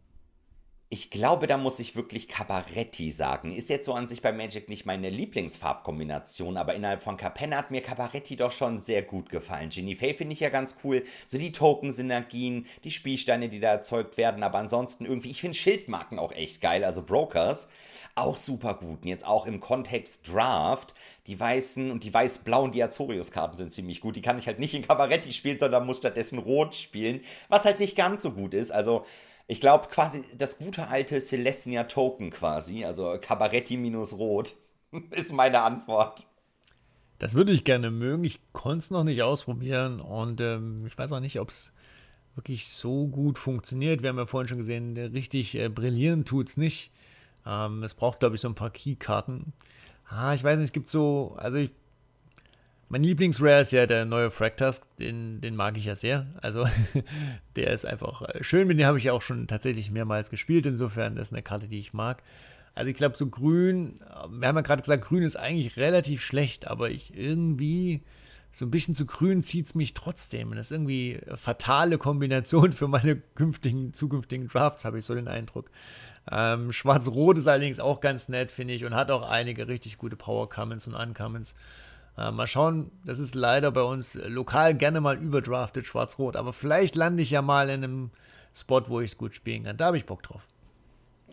Ich glaube, da muss ich wirklich Cabaretti sagen. Ist jetzt so an sich bei Magic nicht meine Lieblingsfarbkombination, aber innerhalb von Capenna hat mir Cabaretti doch schon sehr gut gefallen. Ginny Fay finde ich ja ganz cool. So die Token-Synergien, die Spielsteine, die da erzeugt werden, aber ansonsten irgendwie, ich finde Schildmarken auch echt geil, also Brokers auch super gut. Und jetzt auch im Kontext Draft, die weißen und die weiß-blauen Diazorius-Karten sind ziemlich gut. Die kann ich halt nicht in Cabaretti spielen, sondern muss stattdessen rot spielen, was halt nicht ganz so gut ist. Also ich glaube quasi das gute alte Celestia Token quasi, also Cabaretti minus Rot, ist meine Antwort. Das würde ich gerne mögen. Ich konnte es noch nicht ausprobieren und ähm, ich weiß auch nicht, ob es wirklich so gut funktioniert. Wir haben ja vorhin schon gesehen, richtig äh, brillieren tut es nicht. Ähm, es braucht, glaube ich, so ein paar Keykarten. Ah, ich weiß nicht, es gibt so, also ich mein Lieblingsrare ist ja der neue Fractask, den, den mag ich ja sehr. Also der ist einfach äh, schön, mit dem habe ich ja auch schon tatsächlich mehrmals gespielt. Insofern ist eine Karte, die ich mag. Also ich glaube, so grün, äh, wir haben ja gerade gesagt, grün ist eigentlich relativ schlecht, aber ich irgendwie, so ein bisschen zu grün zieht es mich trotzdem. Das ist irgendwie eine fatale Kombination für meine künftigen, zukünftigen Drafts, habe ich so den Eindruck. Ähm, Schwarz-Rot ist allerdings auch ganz nett, finde ich, und hat auch einige richtig gute Power-Commons und Uncommons. Äh, mal schauen, das ist leider bei uns lokal gerne mal überdraftet, schwarz-rot. Aber vielleicht lande ich ja mal in einem Spot, wo ich es gut spielen kann. Da habe ich Bock drauf.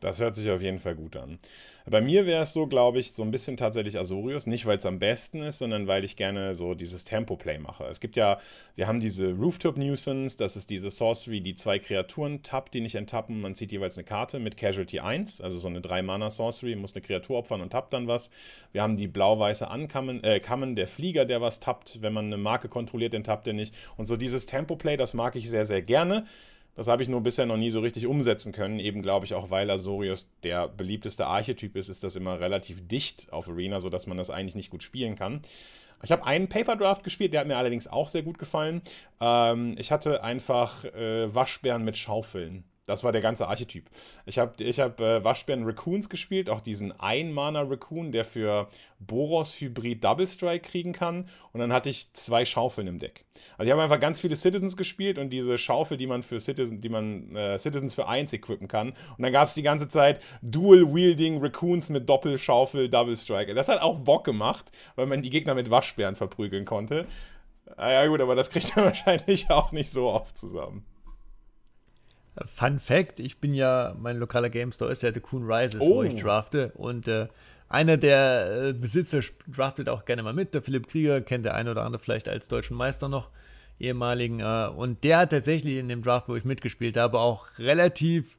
Das hört sich auf jeden Fall gut an. Bei mir wäre es so, glaube ich, so ein bisschen tatsächlich Azorius. Nicht, weil es am besten ist, sondern weil ich gerne so dieses Tempo-Play mache. Es gibt ja, wir haben diese Rooftop Nuisance, das ist diese Sorcery, die zwei Kreaturen tappt, die nicht enttappen. Man zieht jeweils eine Karte mit Casualty 1, also so eine 3-Mana-Sorcery, muss eine Kreatur opfern und tappt dann was. Wir haben die blau-weiße Ankammen, äh, Kammen, der Flieger, der was tappt. Wenn man eine Marke kontrolliert, den tappt er nicht. Und so dieses Tempo-Play, das mag ich sehr, sehr gerne. Das habe ich nur bisher noch nie so richtig umsetzen können. Eben glaube ich auch, weil Azorius der beliebteste Archetyp ist, ist das immer relativ dicht auf Arena, sodass man das eigentlich nicht gut spielen kann. Ich habe einen Paper Draft gespielt, der hat mir allerdings auch sehr gut gefallen. Ähm, ich hatte einfach äh, Waschbären mit Schaufeln. Das war der ganze Archetyp. Ich habe ich hab, äh, Waschbären Raccoons gespielt, auch diesen Ein-Mana-Raccoon, der für Boros Hybrid Double Strike kriegen kann. Und dann hatte ich zwei Schaufeln im Deck. Also ich habe einfach ganz viele Citizens gespielt und diese Schaufel, die man für Citizen, die man äh, Citizens für eins equippen kann. Und dann gab es die ganze Zeit Dual-Wielding Raccoons mit Doppelschaufel Double Strike. Das hat auch Bock gemacht, weil man die Gegner mit Waschbären verprügeln konnte. Ah ja gut, aber das kriegt man wahrscheinlich auch nicht so oft zusammen. Fun Fact: Ich bin ja, mein lokaler Game Store ist ja The Coon Rises, oh. wo ich oh. drafte. Und äh, einer der äh, Besitzer draftet auch gerne mal mit. Der Philipp Krieger kennt der eine oder andere vielleicht als deutschen Meister noch, ehemaligen. Äh, und der hat tatsächlich in dem Draft, wo ich mitgespielt habe, auch relativ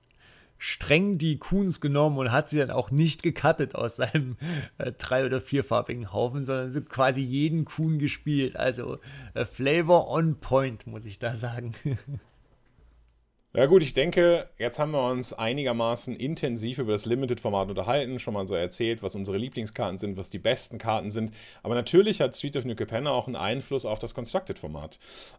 streng die Coons genommen und hat sie dann auch nicht gecuttet aus seinem äh, drei- oder vierfarbigen Haufen, sondern so quasi jeden Kuhn gespielt. Also äh, Flavor on point, muss ich da sagen. Ja gut, ich denke, jetzt haben wir uns einigermaßen intensiv über das Limited-Format unterhalten, schon mal so erzählt, was unsere Lieblingskarten sind, was die besten Karten sind. Aber natürlich hat Streets of New Capenna auch einen Einfluss auf das Constructed-Format.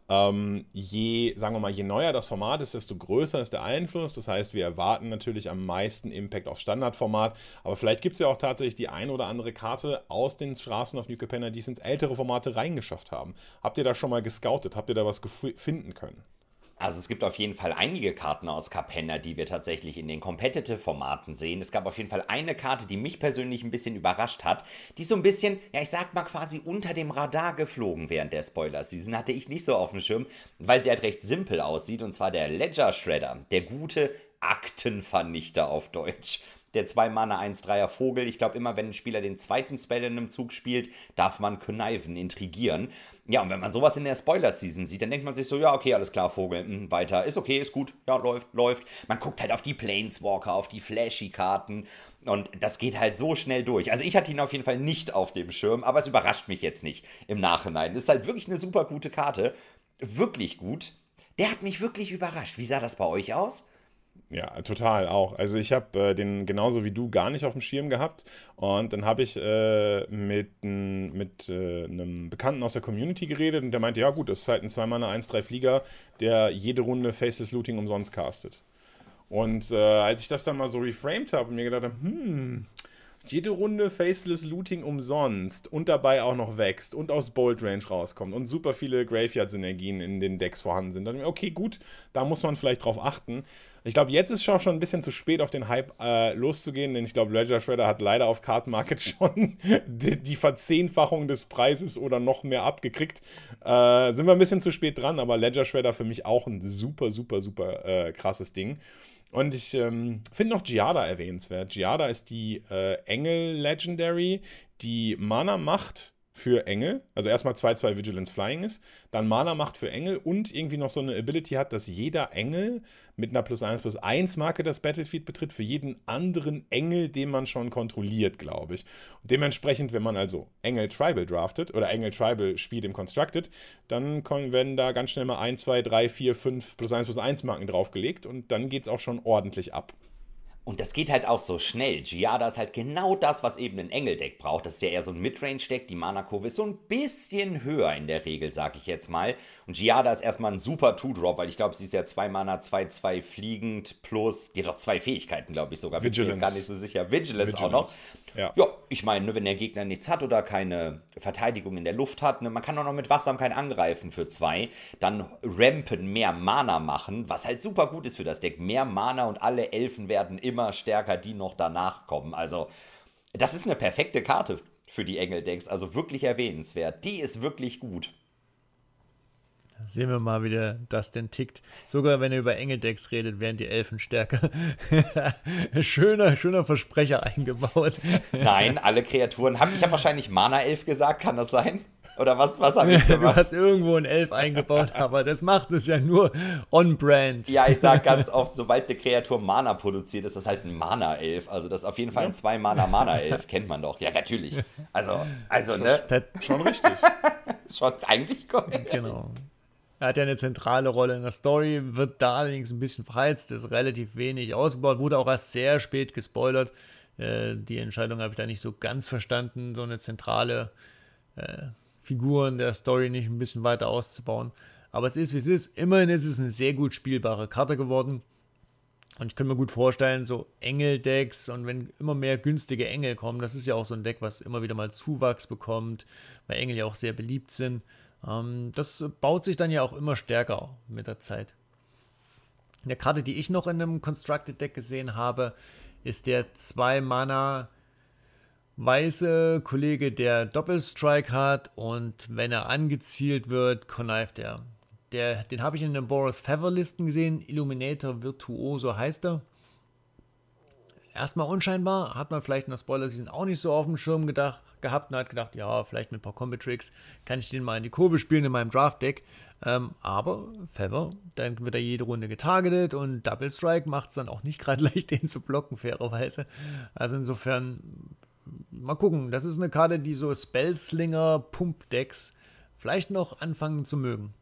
Ähm, je, sagen wir mal, je neuer das Format ist, desto größer ist der Einfluss. Das heißt, wir erwarten natürlich am meisten Impact auf Standardformat. Aber vielleicht gibt es ja auch tatsächlich die ein oder andere Karte aus den Straßen auf New Capenna, die es ins ältere Formate reingeschafft haben. Habt ihr da schon mal gescoutet? Habt ihr da was finden können? Also es gibt auf jeden Fall einige Karten aus Capenna, die wir tatsächlich in den Competitive-Formaten sehen. Es gab auf jeden Fall eine Karte, die mich persönlich ein bisschen überrascht hat, die so ein bisschen, ja ich sag mal quasi unter dem Radar geflogen während der Spoiler-Season. Hatte ich nicht so auf dem Schirm, weil sie halt recht simpel aussieht. Und zwar der Ledger Shredder, der gute Aktenvernichter auf Deutsch der 2-Mana 1-3er Vogel. Ich glaube, immer wenn ein Spieler den zweiten Spell in einem Zug spielt, darf man conniven, intrigieren. Ja, und wenn man sowas in der Spoiler-Season sieht, dann denkt man sich so, ja, okay, alles klar, Vogel, mh, weiter, ist okay, ist gut, ja, läuft, läuft. Man guckt halt auf die Planeswalker, auf die Flashy-Karten und das geht halt so schnell durch. Also ich hatte ihn auf jeden Fall nicht auf dem Schirm, aber es überrascht mich jetzt nicht im Nachhinein. Das ist halt wirklich eine super gute Karte, wirklich gut. Der hat mich wirklich überrascht. Wie sah das bei euch aus? Ja, total auch. Also ich habe äh, den genauso wie du gar nicht auf dem Schirm gehabt und dann habe ich äh, mit, mit äh, einem Bekannten aus der Community geredet und der meinte, ja gut, das ist halt ein 2-Mana 1-3 Flieger, der jede Runde Faceless Looting umsonst castet. Und äh, als ich das dann mal so reframed habe und mir gedacht habe, hm, jede Runde Faceless Looting umsonst und dabei auch noch wächst und aus Bold Range rauskommt und super viele Graveyard-Synergien in den Decks vorhanden sind, dann okay, gut, da muss man vielleicht drauf achten. Ich glaube, jetzt ist es schon ein bisschen zu spät, auf den Hype äh, loszugehen, denn ich glaube, Ledger Shredder hat leider auf Card Market schon die, die, Verzehnfachung des Preises oder noch mehr abgekriegt. Äh, sind wir ein bisschen zu spät dran, aber Ledger Shredder für mich auch ein super, super, super äh, krasses Ding. Und ich ähm, finde noch Giada erwähnenswert. Giada ist die äh, Engel Legendary, die Mana macht für Engel. Also erstmal 2-2 Vigilance Flying ist, dann Mana macht für Engel und irgendwie noch so eine Ability hat, dass jeder Engel mit einer plus 1 plus 1 Marke das Battlefield betritt für jeden anderen Engel, den man schon kontrolliert, glaube ich. Und dementsprechend, wenn man also Engel Tribal draftet oder Engel Tribal spielt im Constructed, dann werden da ganz schnell mal 1, 2, 3, 4, 5 plus 1 plus 1 Marken draufgelegt und dann geht es auch schon ordentlich ab. Und das geht halt auch so schnell. Giada ist halt genau das, was eben ein Engeldeck braucht. Das ist ja eher so ein Midrange-Deck. Die Mana-Kurve ist so ein bisschen höher in der Regel, sag ich jetzt mal. Und Giada ist erstmal ein super Two-Drop, weil ich glaube, sie ist ja 2 Mana, 2-2 fliegend plus, die hat doch zwei Fähigkeiten, glaube ich sogar. Vigilance. Bin mir jetzt gar nicht so sicher. Vigilance, Vigilance. auch noch. Ja. ja, ich meine, ne, wenn der Gegner nichts hat oder keine Verteidigung in der Luft hat, ne, man kann auch noch mit Wachsamkeit angreifen für zwei, dann rampen mehr Mana machen, was halt super gut ist für das Deck. Mehr Mana und alle Elfen werden immer immer stärker, die noch danach kommen. Also, das ist eine perfekte Karte für die Engeldecks. Also wirklich erwähnenswert. Die ist wirklich gut. Sehen wir mal, wie der das denn tickt. Sogar wenn er über Engeldecks redet, werden die Elfen stärker. schöner, schöner Versprecher eingebaut. Nein, alle Kreaturen haben. Ich habe wahrscheinlich Mana-Elf gesagt, kann das sein? Oder was, was habe ich gemacht? Du hast irgendwo ein Elf eingebaut, aber das macht es ja nur on-brand. Ja, ich sage ganz oft, sobald eine Kreatur Mana produziert, ist das halt ein Mana-Elf. Also das ist auf jeden Fall ein 2-Mana-Mana-Elf, kennt man doch. Ja, natürlich. Also, also ne? Schon richtig. schon eigentlich korrekt. Genau. Er hat ja eine zentrale Rolle in der Story, wird da allerdings ein bisschen verheizt, ist relativ wenig ausgebaut, wurde auch erst sehr spät gespoilert. Äh, die Entscheidung habe ich da nicht so ganz verstanden, so eine zentrale äh, Figuren der Story nicht ein bisschen weiter auszubauen. Aber es ist, wie es ist. Immerhin ist es eine sehr gut spielbare Karte geworden. Und ich kann mir gut vorstellen, so Engel-Decks und wenn immer mehr günstige Engel kommen, das ist ja auch so ein Deck, was immer wieder mal Zuwachs bekommt, weil Engel ja auch sehr beliebt sind. Ähm, das baut sich dann ja auch immer stärker mit der Zeit. Eine Karte, die ich noch in einem Constructed Deck gesehen habe, ist der 2-Mana weiße Kollege, der Doppelstrike hat und wenn er angezielt wird, connived er. Der, den habe ich in den Boris Feather Listen gesehen. Illuminator Virtuoso heißt er. Erstmal unscheinbar, hat man vielleicht in der Spoiler-Season auch nicht so auf dem Schirm gedacht, gehabt und hat gedacht, ja, vielleicht mit ein paar Combi-Tricks kann ich den mal in die Kurve spielen in meinem Draft-Deck. Ähm, aber Feather, dann wird er jede Runde getargetet und Double Strike macht es dann auch nicht gerade leicht, den zu blocken, fairerweise. Also insofern, mal gucken. Das ist eine Karte, die so Spellslinger-Pump-Decks vielleicht noch anfangen zu mögen.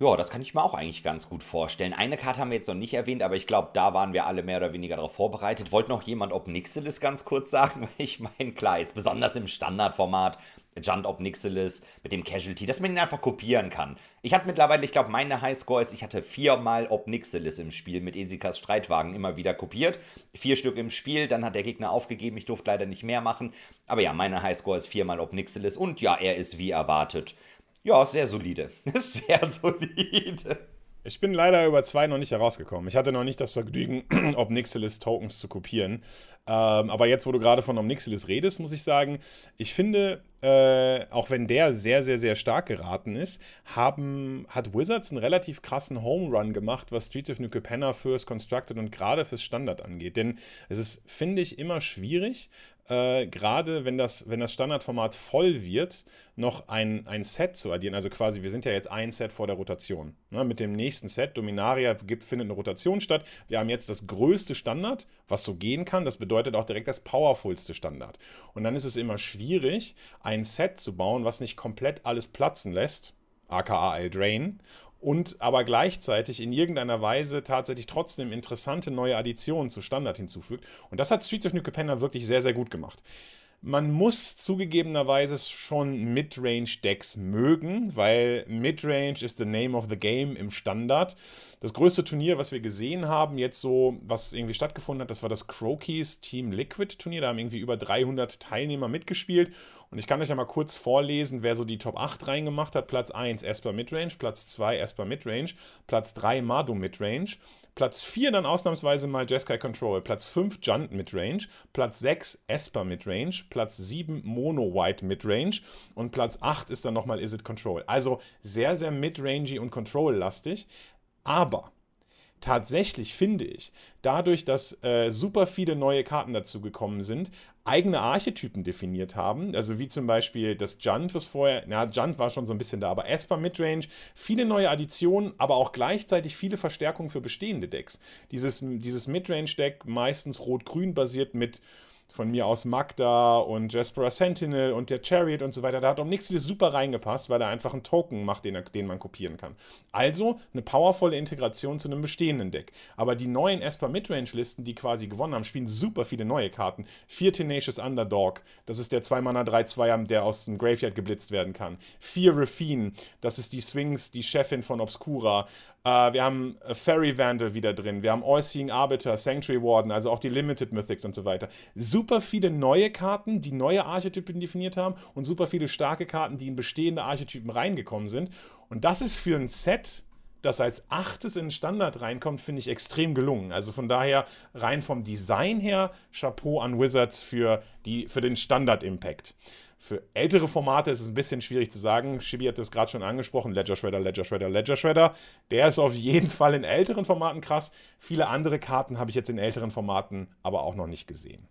Ja, das kann ich mir auch eigentlich ganz gut vorstellen. Eine Karte haben wir jetzt noch nicht erwähnt, aber ich glaube, da waren wir alle mehr oder weniger darauf vorbereitet. Wollte noch jemand Obnixilis ganz kurz sagen? Ich meine, klar, jetzt besonders im Standardformat, Junt Obnixilis mit dem Casualty, dass man ihn einfach kopieren kann. Ich hatte mittlerweile, ich glaube, meine Highscore ist, ich hatte viermal Obnixilis im Spiel mit Esikas Streitwagen immer wieder kopiert. Vier Stück im Spiel, dann hat der Gegner aufgegeben, ich durfte leider nicht mehr machen. Aber ja, meine Highscore ist viermal Obnixilis und ja, er ist wie erwartet ja, sehr solide. Sehr solide. Ich bin leider über zwei noch nicht herausgekommen. Ich hatte noch nicht das Vergnügen, Obnixilis-Tokens zu kopieren. Ähm, aber jetzt, wo du gerade von Obnixilis redest, muss ich sagen, ich finde, äh, auch wenn der sehr, sehr, sehr stark geraten ist, haben, hat Wizards einen relativ krassen Home Run gemacht, was Streets of New Capenna fürs Constructed und gerade fürs Standard angeht. Denn es ist, finde ich, immer schwierig, äh, gerade wenn das, wenn das Standardformat voll wird, noch ein, ein Set zu addieren. Also quasi, wir sind ja jetzt ein Set vor der Rotation. Ne? Mit dem nächsten Set, Dominaria, gibt, findet eine Rotation statt. Wir haben jetzt das größte Standard, was so gehen kann. Das bedeutet auch direkt das powerfulste Standard. Und dann ist es immer schwierig, ein Set zu bauen, was nicht komplett alles platzen lässt aka Eldrain, und aber gleichzeitig in irgendeiner Weise tatsächlich trotzdem interessante neue Additionen zu Standard hinzufügt. Und das hat Streets of New Capenna wirklich sehr, sehr gut gemacht. Man muss zugegebenerweise schon Midrange-Decks mögen, weil Midrange ist the name of the game im Standard. Das größte Turnier, was wir gesehen haben, jetzt so, was irgendwie stattgefunden hat, das war das Crokies Team Liquid Turnier. Da haben irgendwie über 300 Teilnehmer mitgespielt. Und ich kann euch ja mal kurz vorlesen, wer so die Top 8 reingemacht hat. Platz 1 Esper Midrange, Platz 2 Esper Midrange, Platz 3 Madu Midrange, Platz 4 dann ausnahmsweise mal Jeskai Control, Platz 5 Junt Midrange, Platz 6 Esper Midrange, Platz 7 Mono White Midrange und Platz 8 ist dann nochmal Is It Control. Also sehr, sehr Midrangy und Control-lastig. Aber tatsächlich finde ich, dadurch, dass äh, super viele neue Karten dazu gekommen sind, eigene Archetypen definiert haben. Also wie zum Beispiel das Junt, was vorher, na, Junt war schon so ein bisschen da, aber Esper Midrange, viele neue Additionen, aber auch gleichzeitig viele Verstärkungen für bestehende Decks. Dieses, dieses Midrange-Deck, meistens rot-grün basiert mit von mir aus Magda und Jaspera Sentinel und der Chariot und so weiter. Da hat Omnixilis super reingepasst, weil er einfach einen Token macht, den, er, den man kopieren kann. Also eine powervolle Integration zu einem bestehenden Deck. Aber die neuen Esper Midrange-Listen, die quasi gewonnen haben, spielen super viele neue Karten. Vier Tenacious Underdog, das ist der 2-Mana 3-2, der aus dem Graveyard geblitzt werden kann. Vier Rafine, das ist die Swings, die Chefin von Obscura. Uh, wir haben Fairy Vandal wieder drin. Wir haben All-Seeing Arbiter, Sanctuary Warden, also auch die Limited Mythics und so weiter. Super viele neue Karten, die neue Archetypen definiert haben und super viele starke Karten, die in bestehende Archetypen reingekommen sind. Und das ist für ein Set, das als achtes in Standard reinkommt, finde ich extrem gelungen. Also von daher rein vom Design her, Chapeau an Wizards für, die, für den Standard-Impact. Für ältere Formate ist es ein bisschen schwierig zu sagen. Shibi hat das gerade schon angesprochen. Ledger Shredder, Ledger Shredder, Ledger Shredder. Der ist auf jeden Fall in älteren Formaten krass. Viele andere Karten habe ich jetzt in älteren Formaten aber auch noch nicht gesehen.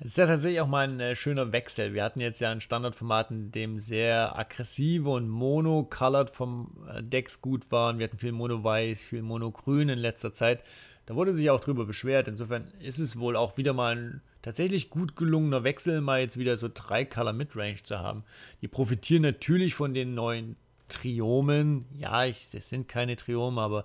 Es ist ja tatsächlich auch mal ein äh, schöner Wechsel. Wir hatten jetzt ja ein Standardformat, in dem sehr aggressive und mono-colored vom äh, Decks gut waren. Wir hatten viel Mono-Weiß, viel Mono-Grün in letzter Zeit. Da wurde sich auch drüber beschwert. Insofern ist es wohl auch wieder mal ein tatsächlich gut gelungener Wechsel, mal jetzt wieder so drei Color Midrange zu haben. Die profitieren natürlich von den neuen Triomen. Ja, ich, das sind keine Triomen, aber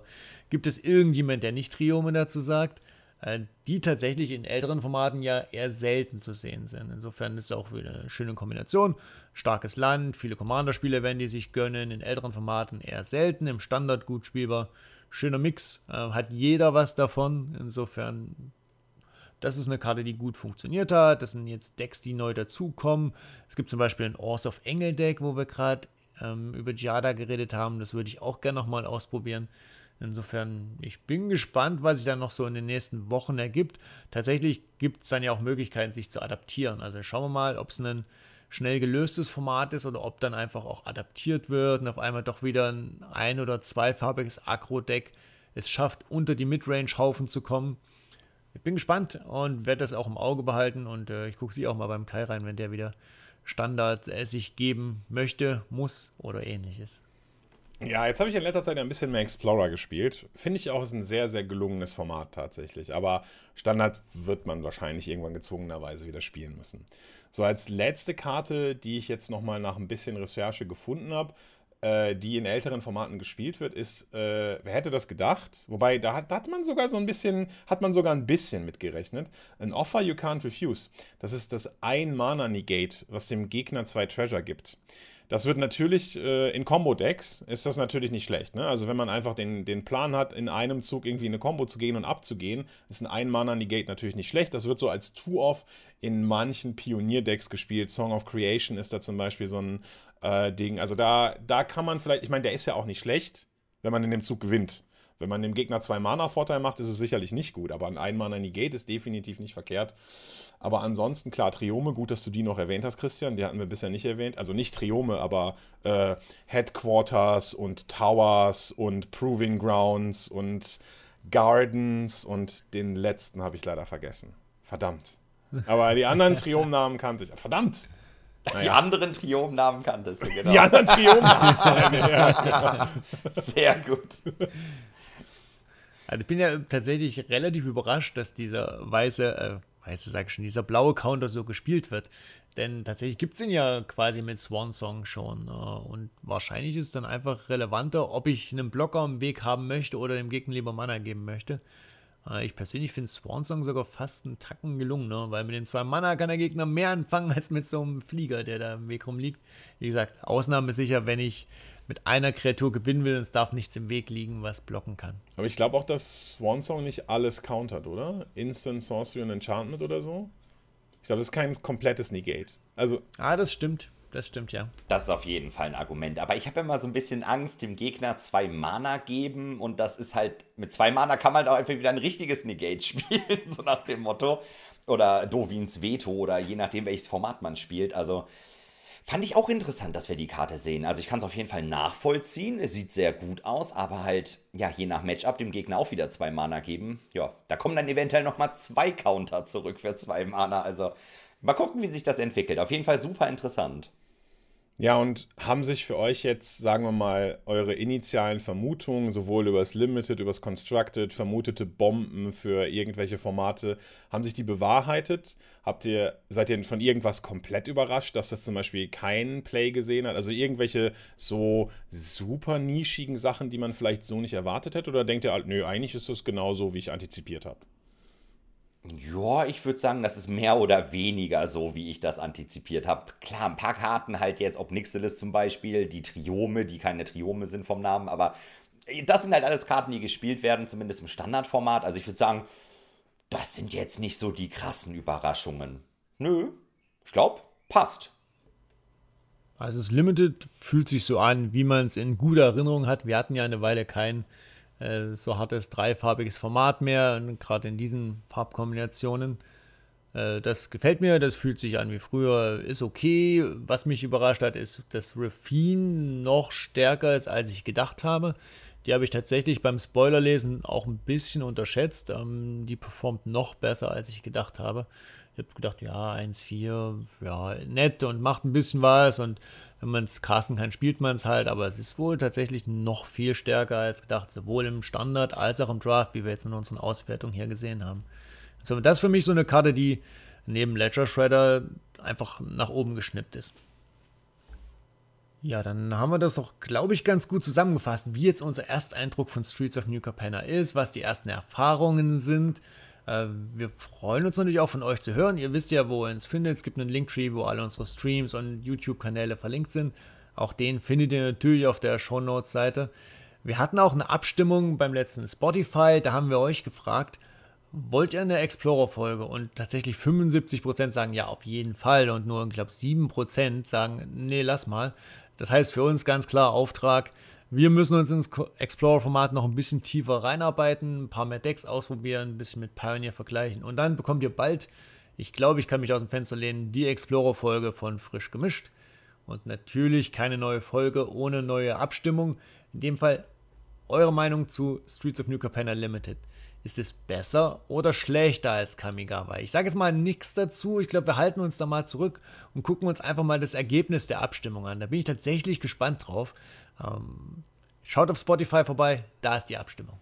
gibt es irgendjemand, der nicht Triome dazu sagt? äh, die tatsächlich in älteren Formaten ja eher selten zu sehen sind. Insofern ist es auch wieder eine schöne Kombination. Starkes Land, viele Commander-Spiele werden die sich gönnen, in älteren Formaten eher selten, im Standard gut spielbar. Schöner Mix, äh, hat jeder was davon. Insofern das ist eine Karte, die gut funktioniert hat. Das sind jetzt Decks, die neu dazukommen. Es gibt zum Beispiel ein Ors of Engel Deck, wo wir gerade ähm, über Giada geredet haben. Das würde ich auch gerne nochmal ausprobieren. Insofern, ich bin gespannt, was sich dann noch so in den nächsten Wochen ergibt. Tatsächlich gibt es dann ja auch Möglichkeiten, sich zu adaptieren. Also schauen wir mal, ob es ein schnell gelöstes Format ist oder ob dann einfach auch adaptiert wird und auf einmal doch wieder ein ein- oder zweifarbiges Agro-Deck es schafft, unter die Midrange-Haufen zu kommen ich bin gespannt und werde das auch im Auge behalten und äh, ich gucke sie auch mal beim Kai rein, wenn der wieder Standard äh, sich geben möchte, muss oder ähnliches. Ja, jetzt habe ich in letzter Zeit ein bisschen mehr Explorer gespielt. Finde ich auch, ist ein sehr, sehr gelungenes Format tatsächlich. Aber Standard wird man wahrscheinlich irgendwann gezwungenerweise wieder spielen müssen. So als letzte Karte, die ich jetzt nochmal nach ein bisschen Recherche gefunden habe, äh, die in älteren Formaten gespielt wird, ist, äh, wer hätte das gedacht? Wobei, da hat, da hat man sogar so ein bisschen, hat man sogar ein bisschen mitgerechnet. An Offer You Can't Refuse. Das ist das Ein-Mana-Negate, was dem Gegner zwei Treasure gibt. Das wird natürlich äh, in Combo-Decks ist das natürlich nicht schlecht. Ne? Also wenn man einfach den, den Plan hat, in einem Zug irgendwie eine Combo zu gehen und abzugehen, ist ein Ein-Mana-Negate natürlich nicht schlecht. Das wird so als Two-Off in manchen Pionier-Decks gespielt. Song of Creation ist da zum Beispiel so ein äh, Ding. Also da, da kann man vielleicht, ich meine, der ist ja auch nicht schlecht, wenn man in dem Zug gewinnt. Wenn man dem Gegner zwei Mana-Vorteil macht, ist es sicherlich nicht gut. Aber ein Ein-Mana-Negate ist definitiv nicht verkehrt. Aber ansonsten, klar, Triome, gut, dass du die noch erwähnt hast, Christian. Die hatten wir bisher nicht erwähnt. Also nicht Triome, aber äh, Headquarters und Towers und Proving Grounds und Gardens und den letzten habe ich leider vergessen. Verdammt. Aber die anderen Triomnamen kannte ich. Verdammt! Die naja. anderen Triomnamen kanntest du, genau. Die anderen Triomnamen. ja, genau. Sehr gut. Also ich bin ja tatsächlich relativ überrascht, dass dieser weiße, äh, weiße sag ich schon, dieser blaue Counter so gespielt wird. Denn tatsächlich gibt es ihn ja quasi mit Swan Song schon. Äh, und wahrscheinlich ist es dann einfach relevanter, ob ich einen Blocker im Weg haben möchte oder dem Gegner lieber Mana geben möchte. Äh, ich persönlich finde Swan Song sogar fast einen Tacken gelungen, ne? weil mit den zwei Mana kann der Gegner mehr anfangen als mit so einem Flieger, der da im Weg rumliegt. Wie gesagt, Ausnahme sicher, wenn ich mit einer Kreatur gewinnen will und es darf nichts im Weg liegen, was blocken kann. Aber ich glaube auch, dass Swan Song nicht alles countert, oder? Instant Sorcery und Enchantment oder so? Ich glaube, das ist kein komplettes Negate. Also. Ah, das stimmt. Das stimmt, ja. Das ist auf jeden Fall ein Argument. Aber ich habe immer so ein bisschen Angst, dem Gegner zwei Mana geben. Und das ist halt, mit zwei Mana kann man halt auch einfach wieder ein richtiges Negate spielen, so nach dem Motto. Oder Dovins Veto oder je nachdem, welches Format man spielt. Also Fand ich auch interessant, dass wir die Karte sehen. Also ich kann es auf jeden Fall nachvollziehen. Es sieht sehr gut aus, aber halt, ja, je nach Matchup dem Gegner auch wieder zwei Mana geben. Ja, da kommen dann eventuell nochmal zwei Counter zurück für zwei Mana. Also mal gucken, wie sich das entwickelt. Auf jeden Fall super interessant. Ja, und haben sich für euch jetzt, sagen wir mal, eure initialen Vermutungen, sowohl über das Limited, über das Constructed, vermutete Bomben für irgendwelche Formate, haben sich die bewahrheitet? Habt ihr, seid ihr von irgendwas komplett überrascht, dass das zum Beispiel kein Play gesehen hat? Also irgendwelche so super nischigen Sachen, die man vielleicht so nicht erwartet hätte? Oder denkt ihr, nö, eigentlich ist das genau so, wie ich antizipiert habe? Ja, ich würde sagen, das ist mehr oder weniger so, wie ich das antizipiert habe. Klar, ein paar Karten halt jetzt, ob Nixilis zum Beispiel, die Triome, die keine Triome sind vom Namen, aber äh, das sind halt alles Karten, die gespielt werden, zumindest im Standardformat. Also ich würde sagen, das sind jetzt nicht so die krassen Überraschungen. Nö, ich glaube, passt. Also das Limited fühlt sich so an, wie man es in guter Erinnerung hat. Wir hatten ja eine Weile kein äh, so hartes dreifarbiges Format mehr, gerade in diesen Farbkombinationen. Äh, das gefällt mir, das fühlt sich an wie früher, ist okay. Was mich überrascht hat, ist, dass Raffine noch stärker ist, als ich gedacht habe. Die habe ich tatsächlich beim Spoilerlesen auch ein bisschen unterschätzt. Ähm, die performt noch besser, als ich gedacht habe. Ich habe gedacht, ja, 1-4, ja, nett und macht ein bisschen was und wenn man es casten kann, spielt man es halt, aber es ist wohl tatsächlich noch viel stärker als gedacht, sowohl im Standard als auch im Draft, wie wir jetzt in unseren Auswertungen hier gesehen haben. Also das ist für mich so eine Karte, die neben Ledger Shredder einfach nach oben geschnippt ist. Ja, dann haben wir das doch, glaube ich, ganz gut zusammengefasst, wie jetzt unser Ersteindruck von Streets of New Capenna ist, was die ersten Erfahrungen sind. Äh, wir freuen uns natürlich auch von euch zu hören. Ihr wisst ja, wo ihr uns findet. Es gibt einen Linktree, wo alle unsere Streams und YouTube-Kanäle verlinkt sind. Auch den findet ihr natürlich auf der Shownotes-Seite. Wir hatten auch eine Abstimmung beim letzten Spotify. Da haben wir euch gefragt, wollt ihr eine Explorer-Folge? Und tatsächlich 75% sagen ja, auf jeden Fall. Und nur, ich glaube, 7% sagen, nee, lass mal. Das heißt für uns ganz klar Auftrag. Wir müssen uns ins Explorer-Format noch ein bisschen tiefer reinarbeiten, ein paar mehr Decks ausprobieren, ein bisschen mit Pioneer vergleichen. Und dann bekommt ihr bald, ich glaube, ich kann mich aus dem Fenster lehnen, die Explorer-Folge von Frisch gemischt. Und natürlich keine neue Folge ohne neue Abstimmung. In dem Fall eure Meinung zu Streets of New Capenna Limited. Ist es besser oder schlechter als Kamigawa? Ich sage jetzt mal nichts dazu. Ich glaube, wir halten uns da mal zurück und gucken uns einfach mal das Ergebnis der Abstimmung an. Da bin ich tatsächlich gespannt drauf. Ähm, schaut auf Spotify vorbei, da ist die Abstimmung.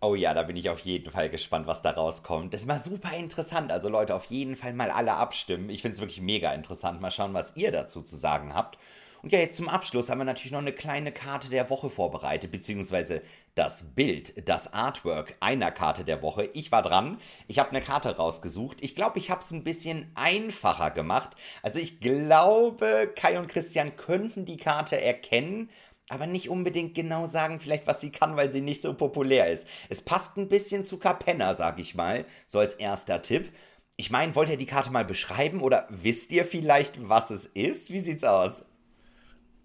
Oh ja, da bin ich auf jeden Fall gespannt, was da rauskommt. Das ist mal super interessant. Also Leute, auf jeden Fall mal alle abstimmen. Ich finde es wirklich mega interessant. Mal schauen, was ihr dazu zu sagen habt. Und ja, jetzt zum Abschluss haben wir natürlich noch eine kleine Karte der Woche vorbereitet, beziehungsweise das Bild, das Artwork einer Karte der Woche. Ich war dran, ich habe eine Karte rausgesucht. Ich glaube, ich habe es ein bisschen einfacher gemacht. Also ich glaube, Kai und Christian könnten die Karte erkennen, aber nicht unbedingt genau sagen, vielleicht was sie kann, weil sie nicht so populär ist. Es passt ein bisschen zu Capenna, sag ich mal, so als erster Tipp. Ich meine, wollt ihr die Karte mal beschreiben oder wisst ihr vielleicht, was es ist? Wie sieht's aus?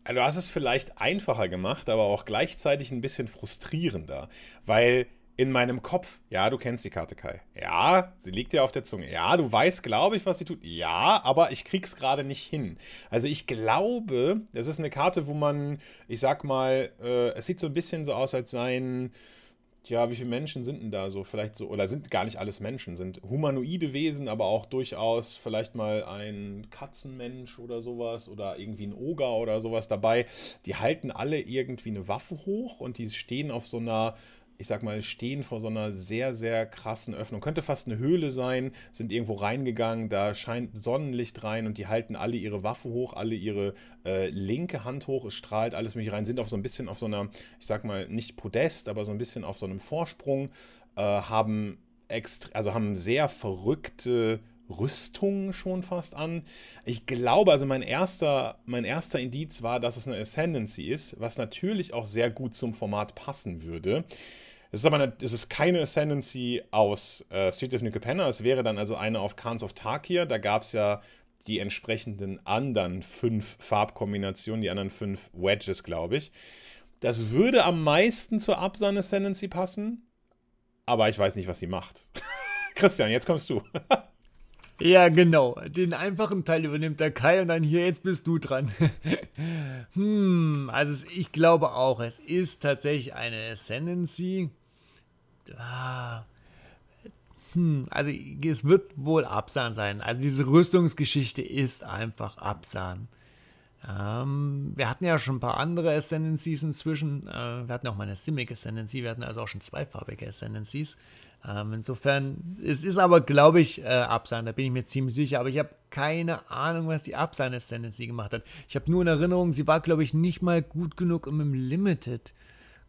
Du hast es vielleicht einfacher gemacht, aber auch gleichzeitig ein bisschen frustrierender, weil in meinem Kopf, ja, du kennst die Karte Kai. Ja, sie liegt dir auf der Zunge. Ja, du weißt, glaube ich, was sie tut. Ja, aber ich krieg's gerade nicht hin. Also ich glaube, das ist eine Karte, wo man, ich sag mal, äh, es sieht so ein bisschen so aus, als seien ja, wie viele Menschen sind denn da so? Vielleicht so, oder sind gar nicht alles Menschen, sind humanoide Wesen, aber auch durchaus vielleicht mal ein Katzenmensch oder sowas oder irgendwie ein Oger oder sowas dabei. Die halten alle irgendwie eine Waffe hoch und die stehen auf so einer ich sag mal, stehen vor so einer sehr, sehr krassen Öffnung. Könnte fast eine Höhle sein, sind irgendwo reingegangen, da scheint Sonnenlicht rein und die halten alle ihre Waffe hoch, alle ihre äh, linke Hand hoch, es strahlt alles mich rein, sind auf so ein bisschen auf so einer, ich sag mal, nicht Podest, aber so ein bisschen auf so einem Vorsprung, äh, haben also haben sehr verrückte Rüstungen schon fast an. Ich glaube, also mein erster, mein erster Indiz war, dass es eine Ascendancy ist, was natürlich auch sehr gut zum Format passen würde. Es ist aber eine, es ist keine Ascendancy aus äh, Streets of New Capenna. Es wäre dann also eine auf Khans of Tarkir. Da gab es ja die entsprechenden anderen fünf Farbkombinationen, die anderen fünf Wedges, glaube ich. Das würde am meisten zur Absan Ascendancy passen, aber ich weiß nicht, was sie macht. Christian, jetzt kommst du. ja, genau. Den einfachen Teil übernimmt der Kai und dann hier, jetzt bist du dran. hm, also ich glaube auch, es ist tatsächlich eine Ascendancy. Ah, hm, also es wird wohl Absan sein. Also diese Rüstungsgeschichte ist einfach Absan. Ähm, wir hatten ja schon ein paar andere Ascendancies inzwischen. Äh, wir hatten auch mal eine Simic Ascendancy. Wir hatten also auch schon zweifarbige Ascendancies. Ähm, insofern, es ist aber, glaube ich, äh, Absan, da bin ich mir ziemlich sicher. Aber ich habe keine Ahnung, was die Absan Ascendancy gemacht hat. Ich habe nur in Erinnerung, sie war, glaube ich, nicht mal gut genug, um im Limited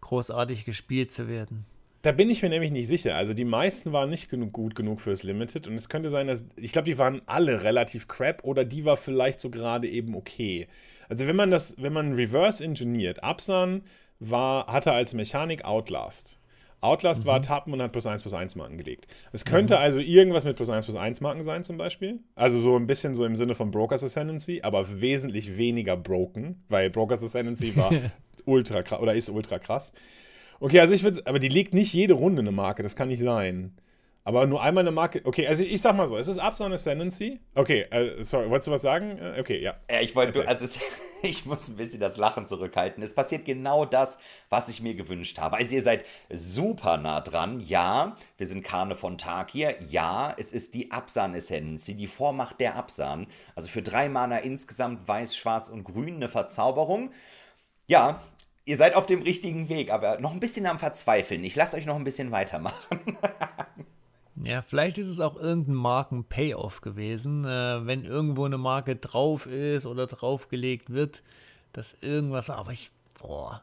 großartig gespielt zu werden. Da bin ich mir nämlich nicht sicher. Also die meisten waren nicht genug, gut genug fürs Limited und es könnte sein, dass ich glaube, die waren alle relativ crap oder die war vielleicht so gerade eben okay. Also wenn man das, wenn man reverse engineert, Absan war, hatte als Mechanik Outlast. Outlast mhm. war Tappen und hat plus 1 plus 1 Marken gelegt. Es könnte mhm. also irgendwas mit plus 1 plus 1 Marken sein, zum Beispiel. Also so ein bisschen so im Sinne von Brokers Ascendancy, aber wesentlich weniger broken, weil Brokers Ascendancy war ultra krass oder ist ultra krass. Okay, also ich würde, aber die legt nicht jede Runde eine Marke, das kann nicht sein. Aber nur einmal eine Marke. Okay, also ich sag mal so, es ist Upside Ascendancy. Okay, äh, sorry, wolltest du was sagen? Äh, okay, ja. Ja, ich wollte, also es, ich muss ein bisschen das Lachen zurückhalten. Es passiert genau das, was ich mir gewünscht habe. Also ihr seid super nah dran. Ja, wir sind Karne von Tag hier. Ja, es ist die Absan Ascendancy, die Vormacht der Absan. Also für drei Mana insgesamt weiß, schwarz und grün eine Verzauberung. Ja, ihr seid auf dem richtigen Weg, aber noch ein bisschen am Verzweifeln. Ich lasse euch noch ein bisschen weitermachen. ja, vielleicht ist es auch irgendein Marken-Payoff gewesen, äh, wenn irgendwo eine Marke drauf ist oder draufgelegt wird, dass irgendwas, aber ich, boah,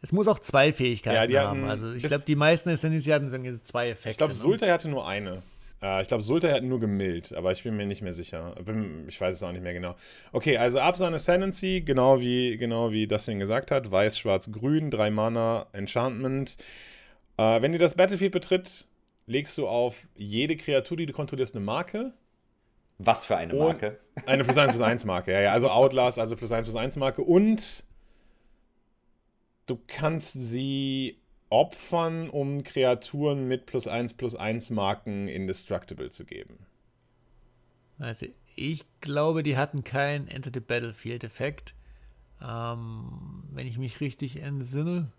Es muss auch zwei Fähigkeiten Ja, die haben. hatten- Also ich glaube, die meisten Essentis hatten zwei Effekte. Ich glaube, ne? Sultai hatte nur eine. Äh, ich glaube, Sultai hat nur gemillt, aber ich bin mir nicht mehr sicher. Bin, ich weiß es auch nicht mehr genau. Okay, also Absan Ascendancy, genau wie, genau wie Dustin gesagt hat. Weiß, Schwarz, Grün, drei Mana, Enchantment. Äh, wenn dir das Battlefield betritt, legst du auf jede Kreatur, die du kontrollierst, eine Marke. Was für eine Und- Marke. Eine plus 1 plus 1 Marke, ja, ja. Also Outlast, also plus 1 plus 1 Marke. Und du kannst sie opfern, um Kreaturen mit plus 1 plus 1 Marken indestructible zu geben. Also ich glaube, die hatten keinen Enter the Battlefield-Effekt. Ähm, wenn ich mich richtig entsinne.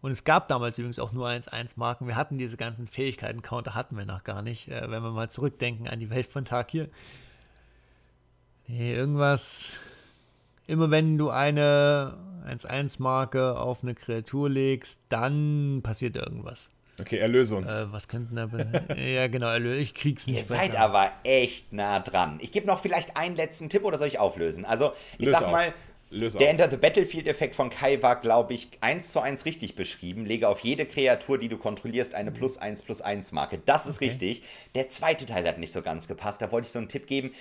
Und es gab damals übrigens auch nur 1-1-Marken. Wir hatten diese ganzen Fähigkeiten-Counter, hatten wir noch gar nicht, äh, wenn wir mal zurückdenken an die Welt von Tag hier. Nee, irgendwas. Immer wenn du eine 1-1-Marke auf eine Kreatur legst, dann passiert irgendwas. Okay, erlöse uns. Äh, was könnten da. ja, genau, erlö- ich krieg's nicht Ihr seid aber echt nah dran. Ich gebe noch vielleicht einen letzten Tipp oder soll ich auflösen? Also, ich Löse sag auf. mal, Löse der. Enter the Battlefield-Effekt von Kai war, glaube ich, eins zu eins richtig beschrieben. Lege auf jede Kreatur, die du kontrollierst, eine plus 1 plus 1 Marke. Das ist richtig. Der zweite Teil hat nicht so ganz gepasst. Da wollte ich so einen Tipp geben.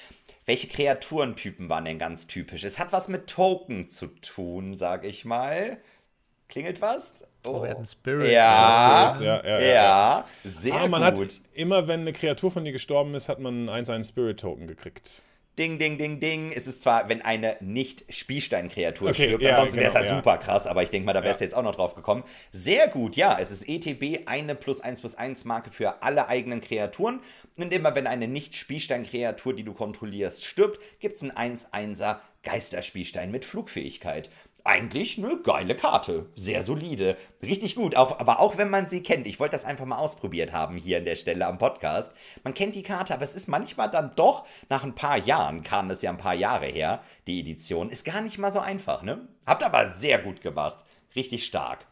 Welche Kreaturentypen waren denn ganz typisch? Es hat was mit Token zu tun, sag ich mal. Klingelt was? Oh, wir hatten Spirits. Ja, Spirits, ja, ja, ja, ja, sehr Ah, man gut. hat immer, wenn eine Kreatur von dir gestorben ist, hat man einen 1-1 Spirit Token gekriegt. Ding, ding, ding, ding. Es ist zwar, wenn eine Nicht-Spielstein-Kreatur Okay, stirbt, ja, ansonsten wäre es genau, ja ja. super krass, aber ich denke mal, da wärst du Ja. jetzt auch noch drauf gekommen. Sehr gut, ja, es ist ETB, eine plus 1 plus 1 Marke für alle eigenen Kreaturen. Und immer wenn eine Nicht-Spielstein-Kreatur, die du kontrollierst, stirbt, gibt es einen 1-1er Geisterspielstein mit Flugfähigkeit. Eigentlich eine geile Karte. Sehr solide. Richtig gut. Auch, aber auch wenn man sie kennt. Ich wollte das einfach mal ausprobiert haben hier an der Stelle am Podcast. Man kennt die Karte, aber es ist manchmal dann doch, nach ein paar Jahren, kam das ja ein paar Jahre her, die Edition, ist gar nicht mal so einfach, ne? Habt aber sehr gut gemacht. Richtig stark.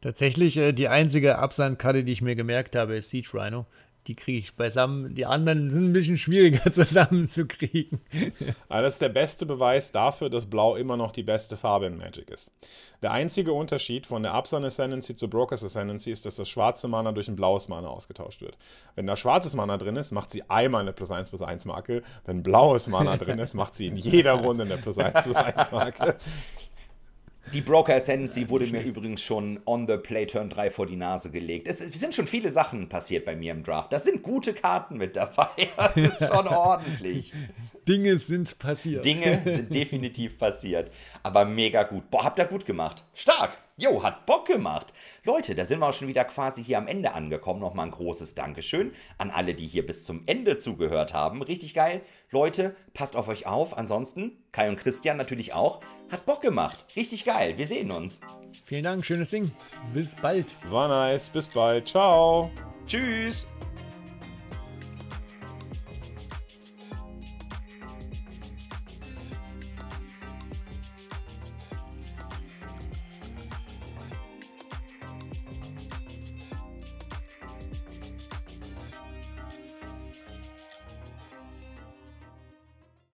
Tatsächlich, äh, die einzige Absandkarte, die ich mir gemerkt habe, ist Siege Rhino. Die kriege ich beisammen. Die anderen sind ein bisschen schwieriger zusammenzukriegen. Aber das ist der beste Beweis dafür, dass Blau immer noch die beste Farbe in Magic ist. Der einzige Unterschied von der Absan Ascendancy zur Brokers Ascendancy ist, dass das schwarze Mana durch ein blaues Mana ausgetauscht wird. Wenn da schwarzes Mana drin ist, macht sie einmal eine plus 1 plus 1 Marke. Wenn blaues Mana drin ist, macht sie in jeder Runde eine plus 1 plus 1 Marke. Die Broker Ascendancy wurde mir übrigens schon on the Play Turn 3 vor die Nase gelegt. Es, es sind schon viele Sachen passiert bei mir im Draft. Da sind gute Karten mit dabei. Das ist schon ordentlich. Dinge sind passiert. Dinge sind definitiv passiert. Aber mega gut. Boah, habt ihr gut gemacht. Stark. Jo, hat Bock gemacht. Leute, da sind wir auch schon wieder quasi hier am Ende angekommen. Nochmal ein großes Dankeschön an alle, die hier bis zum Ende zugehört haben. Richtig geil. Leute, passt auf euch auf. Ansonsten, Kai und Christian natürlich auch. Hat Bock gemacht. Richtig geil. Wir sehen uns. Vielen Dank, schönes Ding. Bis bald. War nice. Bis bald. Ciao. Tschüss.